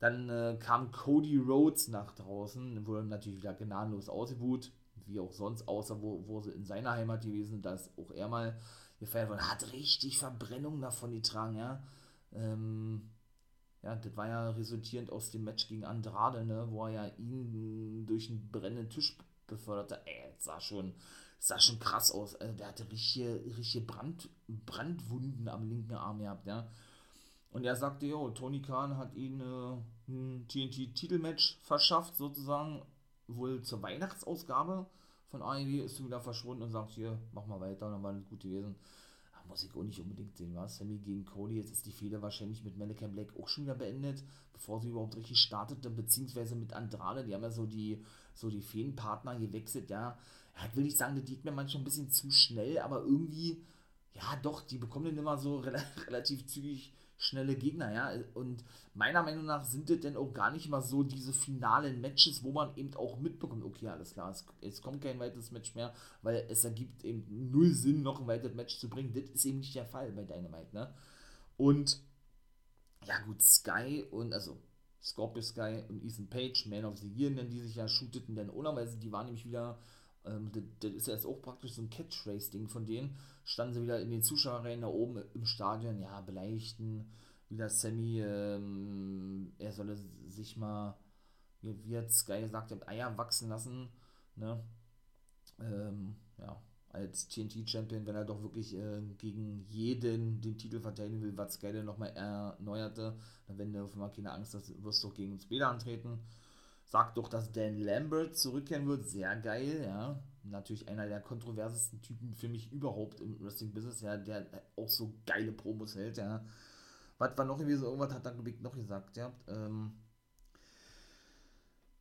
dann äh, kam Cody Rhodes nach draußen, wurde natürlich wieder gnadenlos ausgebuht, wie auch sonst, außer wo, wo sie in seiner Heimat gewesen, da ist auch er mal gefeiert worden, hat richtig Verbrennung davon getragen, ja. Ähm, ja, das war ja resultierend aus dem Match gegen Andrade, ne, wo er ja ihn durch einen brennenden Tisch beförderte. Ey, das sah schon, sah schon krass aus. Also, der hatte richtige, richtige Brand, Brandwunden am linken Arm gehabt, ja. Und er sagte, jo, Tony Khan hat ihn äh, ein TNT-Titelmatch verschafft, sozusagen, wohl zur Weihnachtsausgabe von AEW, ist wieder verschwunden und sagt, hier, mach mal weiter, dann war das gut gewesen. Ach, muss ich auch nicht unbedingt sehen, was? Sammy gegen Cody, jetzt ist die Fehler wahrscheinlich mit Malachi Black auch schon wieder beendet, bevor sie überhaupt richtig startete, beziehungsweise mit Andrade, die haben ja so die, so die Feenpartner gewechselt, ja. ja. Ich will nicht sagen, das geht mir manchmal ein bisschen zu schnell, aber irgendwie, ja doch, die bekommen dann immer so relativ zügig schnelle Gegner, ja. Und meiner Meinung nach sind das denn auch gar nicht mal so diese finalen Matches, wo man eben auch mitbekommt, okay, alles klar, es, es kommt kein weiteres Match mehr, weil es ergibt eben null Sinn, noch ein weiteres Match zu bringen. Das ist eben nicht der Fall bei Dynamite, ne? Und ja gut, Sky und also Scorpio Sky und Ethan Page, Man of the Year, nennen die sich ja, shooteten dann ohne, weil die waren nämlich wieder ähm, das, das, ist jetzt auch praktisch so ein Catchphrase-Ding von denen. Standen sie wieder in den Zuschauerreihen da oben im Stadion, ja, beleidigten wieder Sammy, ähm, er solle sich mal, wie, wie hat Sky gesagt, Eier wachsen lassen, ne? Ähm, ja, als TNT-Champion, wenn er doch wirklich äh, gegen jeden den Titel verteidigen will, was Sky dann nochmal erneuerte, dann wenn du auf einmal keine Angst hast, wirst du doch gegen uns Bäder antreten sagt doch, dass Dan Lambert zurückkehren wird. Sehr geil, ja. natürlich einer der kontroversesten Typen für mich überhaupt im Wrestling-Business, ja, der auch so geile Promos hält, ja. Was war noch gewesen? Irgendwas hat ich, noch gesagt, ja. Ähm,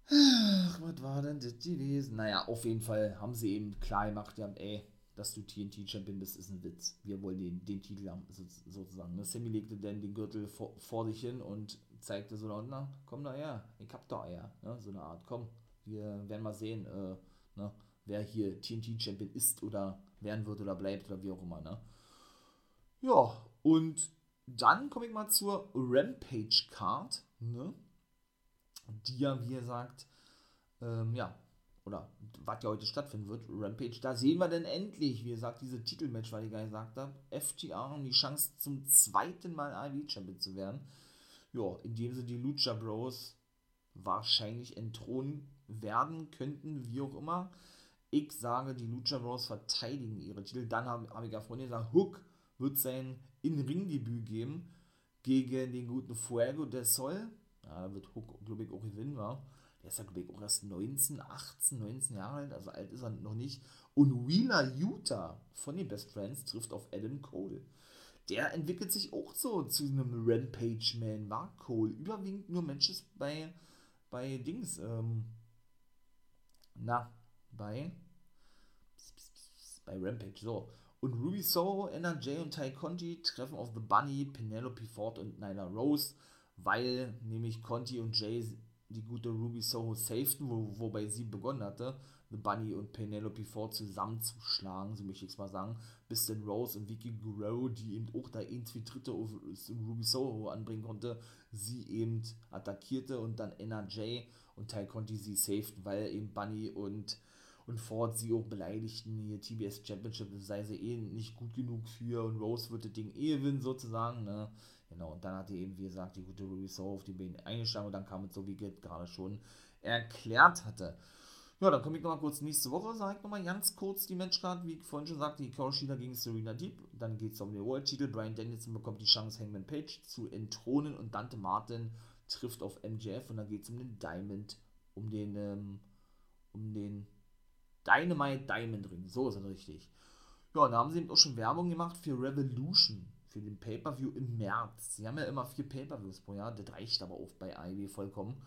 Ach, was war denn das gewesen? Naja, auf jeden Fall haben sie eben klar gemacht, ja, ey, dass du TNT-Champion bist, ist ein Witz. Wir wollen den, den Titel haben, sozusagen. Ne? Sammy legte dann den Gürtel vor, vor sich hin und zeigte so, na, komm da her, ich hab da Eier. Ne? So eine Art, komm, wir werden mal sehen, äh, ne? wer hier TNT-Champion ist oder werden wird oder bleibt oder wie auch immer. Ne? Ja, und dann komme ich mal zur Rampage-Card, ne? die ja, wie gesagt, ähm, ja, oder was ja heute stattfinden wird, Rampage, da sehen wir denn endlich, wie gesagt, diese Titelmatch, weil ich gerade gesagt habe, FTR und die Chance zum zweiten Mal AEW-Champion zu werden. Ja, indem sie die Lucha Bros wahrscheinlich entthronen werden könnten, wie auch immer. Ich sage, die Lucha Bros verteidigen ihre Titel. Dann habe hab ich ja vorhin gesagt, Hook wird sein In-Ring-Debüt geben gegen den guten Fuego del Sol. Ja, da wird Hook, glaube ich, auch gewinnen, war. Der ist ja, glaube ich, auch erst 19, 18, 19 Jahre alt, also alt ist er noch nicht. Und Wheeler Utah von den Best Friends trifft auf Adam Cole. Der entwickelt sich auch so zu einem Rampage-Man, war Cole. Überwiegend nur Matches bei, bei Dings, ähm, na, bei, bei Rampage, so. Und Ruby Soho, NRJ und Ty Conti treffen auf The Bunny, Penelope Ford und Nyla Rose, weil nämlich Conti und Jay die gute Ruby Soho safeten, wo, wobei sie begonnen hatte, The Bunny und Penelope Ford zusammenzuschlagen, so möchte ich es mal sagen, bis dann Rose und Vicky Guerrero, die eben auch da irgendwie Dritte auf Ruby Soho anbringen konnte, sie eben attackierte und dann NRJ und Ty Conti sie safeten, weil eben Bunny und, und Ford sie auch beleidigten, hier TBS Championship, sei sie eh nicht gut genug für und Rose würde das Ding eh gewinnen sozusagen, ne? Genau, und dann hat die eben, wie gesagt, die gute Ruby Soho auf die Beine eingeschlagen und dann kam es so, wie Git gerade schon erklärt hatte. Ja, dann komme ich nochmal kurz nächste Woche, sage ich nochmal ganz kurz die Matchcard, wie ich vorhin schon sagte, die Shida gegen Serena Deep. Dann geht es um den World-Titel. Brian Danielson bekommt die Chance, Hangman Page zu entthronen und Dante Martin trifft auf MJF und dann geht es um den Diamond, um den, ähm, um den Dynamite Diamond Ring. So ist es richtig. Ja, und da haben sie eben auch schon Werbung gemacht für Revolution für den Pay-Per-View im März. Sie haben ja immer vier Pay-Per-Views pro Jahr, das reicht aber auch bei AEW vollkommen.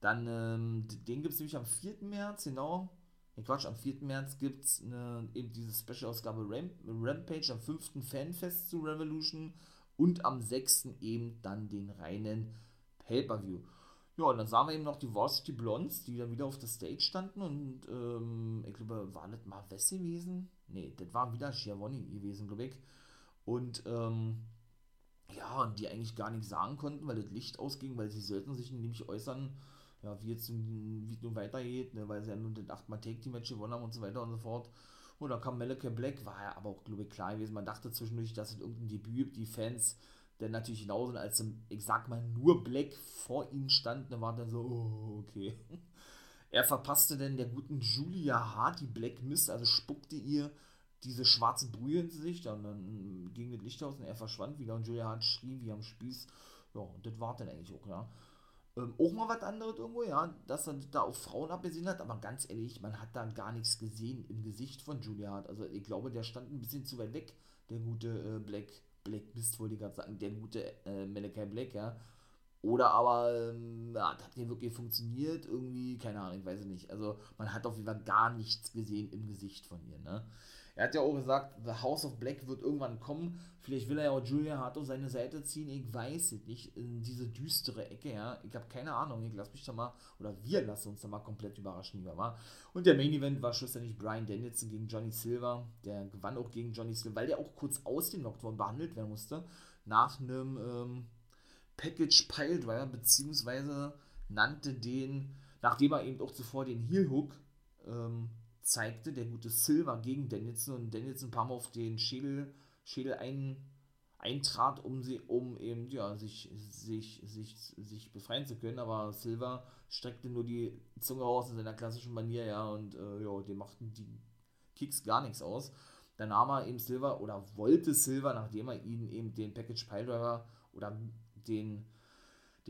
Dann, ähm, den gibt es nämlich am 4. März, genau. Nee, Quatsch, am 4. März gibt es eben diese Special-Ausgabe Ramp Rampage, am 5. Fanfest zu Revolution und am 6. eben dann den reinen Pay-Per-View. Ja, und dann sahen wir eben noch die Varsity Blondes, die dann wieder auf der Stage standen und ähm, ich glaube, war das mal Wessi gewesen? Nee, das war wieder Schiavone gewesen, glaube ich. Und ähm, ja, und die eigentlich gar nichts sagen konnten, weil das Licht ausging, weil sie sollten sich nämlich äußern, ja, wie jetzt wie es nun weitergeht, ne, weil sie ja nun das 8 Take Team Match gewonnen haben und so weiter und so fort. Und dann kam Malachi Black, war ja aber auch, glaube ich, klar gewesen. Man dachte zwischendurch, dass es irgendein Debüt die Fans dann natürlich genauso, als ich sag mal nur Black vor ihnen stand, dann war dann so, oh, okay. Er verpasste dann der guten Julia Hart die Black Mist, also spuckte ihr diese schwarze Brühe ins Gesicht, und dann ging das Licht aus und er verschwand wieder und Julia Hart schrie wie am Spieß. Ja, und das war dann eigentlich auch, ja. Ähm, auch mal was anderes irgendwo, ja, dass er da auf Frauen abgesehen hat, aber ganz ehrlich, man hat da gar nichts gesehen im Gesicht von Julia Hart. Also ich glaube, der stand ein bisschen zu weit weg, der gute äh, Black, Black Mist, wollte ich gerade sagen, der gute äh, Malachi Black, ja. Oder aber, ähm, ja, hat nicht wirklich funktioniert, irgendwie, keine Ahnung, ich weiß es nicht. Also man hat auf jeden Fall gar nichts gesehen im Gesicht von ihr, ne. Er hat ja auch gesagt, The House of Black wird irgendwann kommen. Vielleicht will er ja auch Julia Hart auf seine Seite ziehen. Ich weiß es nicht. In diese düstere Ecke, ja. Ich habe keine Ahnung. Ich lasse mich da mal, oder wir lassen uns da mal komplett überraschen, lieber war. Und der Main Event war schlussendlich Brian Danielson gegen Johnny Silver. Der gewann auch gegen Johnny Silver, weil der auch kurz ausgenockt worden behandelt werden musste. Nach einem ähm, Package Piledriver, beziehungsweise nannte den, nachdem er eben auch zuvor den Heel Hook ähm, zeigte, der gute Silver gegen Danielson und Danielson ein paar Mal auf den Schädel, Schädel ein, eintrat, um sie, um eben, ja, sich, sich, sich, sich befreien zu können, aber Silver streckte nur die Zunge raus in seiner klassischen Manier, ja, und äh, ja, dem machten die Kicks gar nichts aus. Dann nahm er eben Silver oder wollte Silver, nachdem er ihn eben den Package Piledriver oder den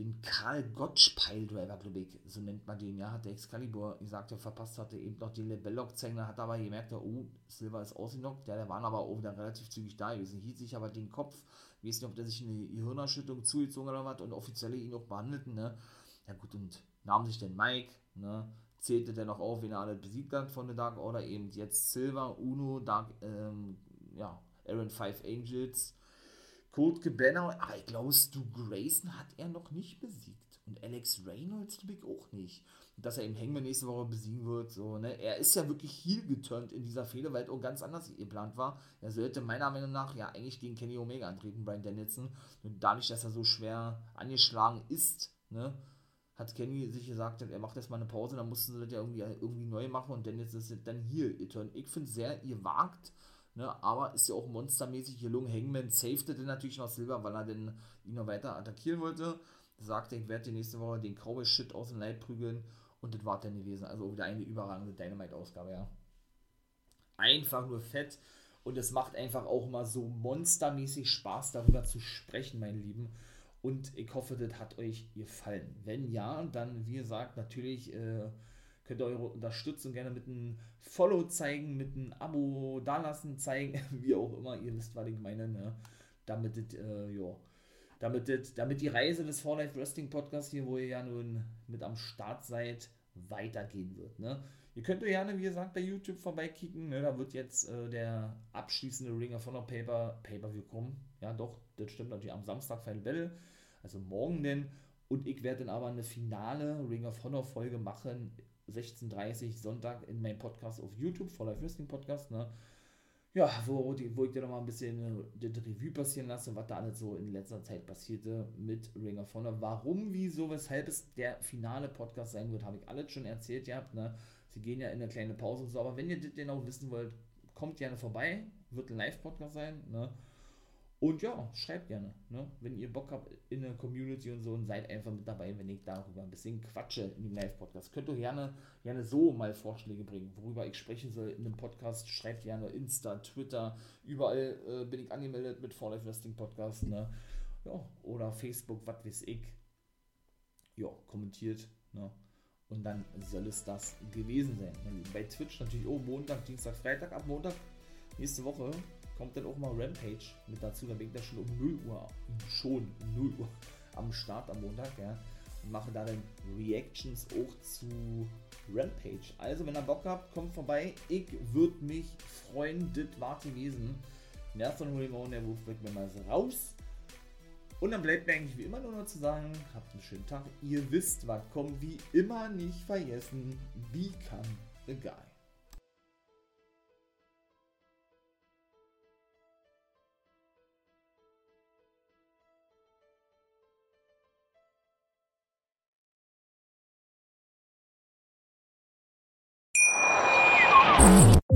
den Karl Gottsch Piledriver, glaube ich, so nennt man den, ja, hat der Excalibur gesagt, der verpasst hatte eben noch den Lebellock-Zänger, hat aber gemerkt, oh, Silver ist ausgenockt, ja, der war aber auch wieder relativ zügig da gewesen, hielt sich aber den Kopf, ich weiß nicht, ob der sich eine Gehirnerschüttung zugezogen was und offiziell ihn auch behandelten, ne, ja gut, und nahm sich den Mike, ne, zählte der noch auf, wen er alle besiegt hat von der Dark Order, eben jetzt Silver, Uno, Dark, ähm, ja, Aaron Five Angels, Colt Cabana, aber ich glaube, Stu Grayson hat er noch nicht besiegt. Und Alex Reynolds glaube ich auch nicht. Und dass er eben Hangman nächste Woche besiegen wird, so, ne? Er ist ja wirklich heel geturnt in dieser Fehde, weil es auch ganz anders geplant war. Er sollte meiner Meinung nach ja eigentlich gegen Kenny Omega antreten, Brian Danielson. Und dadurch, dass er so schwer angeschlagen ist, ne? Hat Kenny sich gesagt, er macht erstmal eine Pause, dann mussten sie das ja irgendwie, irgendwie neu machen und Danielson ist dann hier geturnt. Ich finde es sehr ihr wagt Ne, aber ist ja auch monstermäßig gelungen. Hangman safete den natürlich noch Silber, weil er den, ihn noch weiter attackieren wollte. Sagte, ich werde die nächste Woche den Cowboy Shit aus dem Leib prügeln. Und das war dann gewesen. Also wieder eine überragende Dynamite-Ausgabe, ja. Einfach nur fett. Und es macht einfach auch mal so monstermäßig Spaß, darüber zu sprechen, meine Lieben. Und ich hoffe, das hat euch gefallen. Wenn ja, dann, wie gesagt, natürlich. Äh, Könnt ihr eure Unterstützung gerne mit einem Follow zeigen, mit einem Abo dalassen zeigen, wie auch immer. Ihr wisst, was ich meine, ne? Damit, äh, ja, damit, damit die Reise des For Life Wrestling Podcasts hier, wo ihr ja nun mit am Start seid, weitergehen wird, ne? Ihr könnt gerne, wie gesagt, bei YouTube vorbeikicken. Ne? Da wird jetzt äh, der abschließende Ring of Honor Paper, Pay-Per-View kommen. Ja, doch, das stimmt natürlich am Samstag Final Battle. Also morgen denn. Und ich werde dann aber eine finale Ring of Honor Folge machen 16.30 Sonntag in meinem Podcast auf YouTube, For Life Wrestling Podcast, ne? Ja, wo, wo ich dir nochmal ein bisschen äh, das Revue passieren lasse, was da alles so in letzter Zeit passierte mit Ring of Honor. Warum, wieso, weshalb es der finale Podcast sein wird, habe ich alles schon erzählt gehabt, ne? Sie gehen ja in eine kleine Pause und so, aber wenn ihr das genau wissen wollt, kommt gerne vorbei, wird ein Live-Podcast sein, ne? Und ja, schreibt gerne, ne? wenn ihr Bock habt in der Community und so und seid einfach mit dabei, wenn ich darüber ein bisschen quatsche in dem Live-Podcast. Könnt ihr gerne, gerne so mal Vorschläge bringen, worüber ich sprechen soll in dem Podcast. Schreibt gerne Insta, Twitter, überall äh, bin ich angemeldet mit For Life Wrestling Podcast. Ne? Ja, oder Facebook, was weiß ich. Ja, kommentiert. Ne? Und dann soll es das gewesen sein. Bei Twitch natürlich, oh, Montag, Dienstag, Freitag, ab Montag nächste Woche kommt dann auch mal Rampage mit dazu. Da bin ich da schon um 0 Uhr, schon um 0 Uhr am Start am Montag, ja. Und mache da dann Reactions auch zu Rampage. Also, wenn ihr Bock habt, kommt vorbei. Ich würde mich freuen, das war gewesen. Nerven Ramon, der Wurf mir mal raus. Und dann bleibt mir eigentlich wie immer nur noch zu sagen, habt einen schönen Tag. Ihr wisst, was kommt, wie immer nicht vergessen. Become a guy.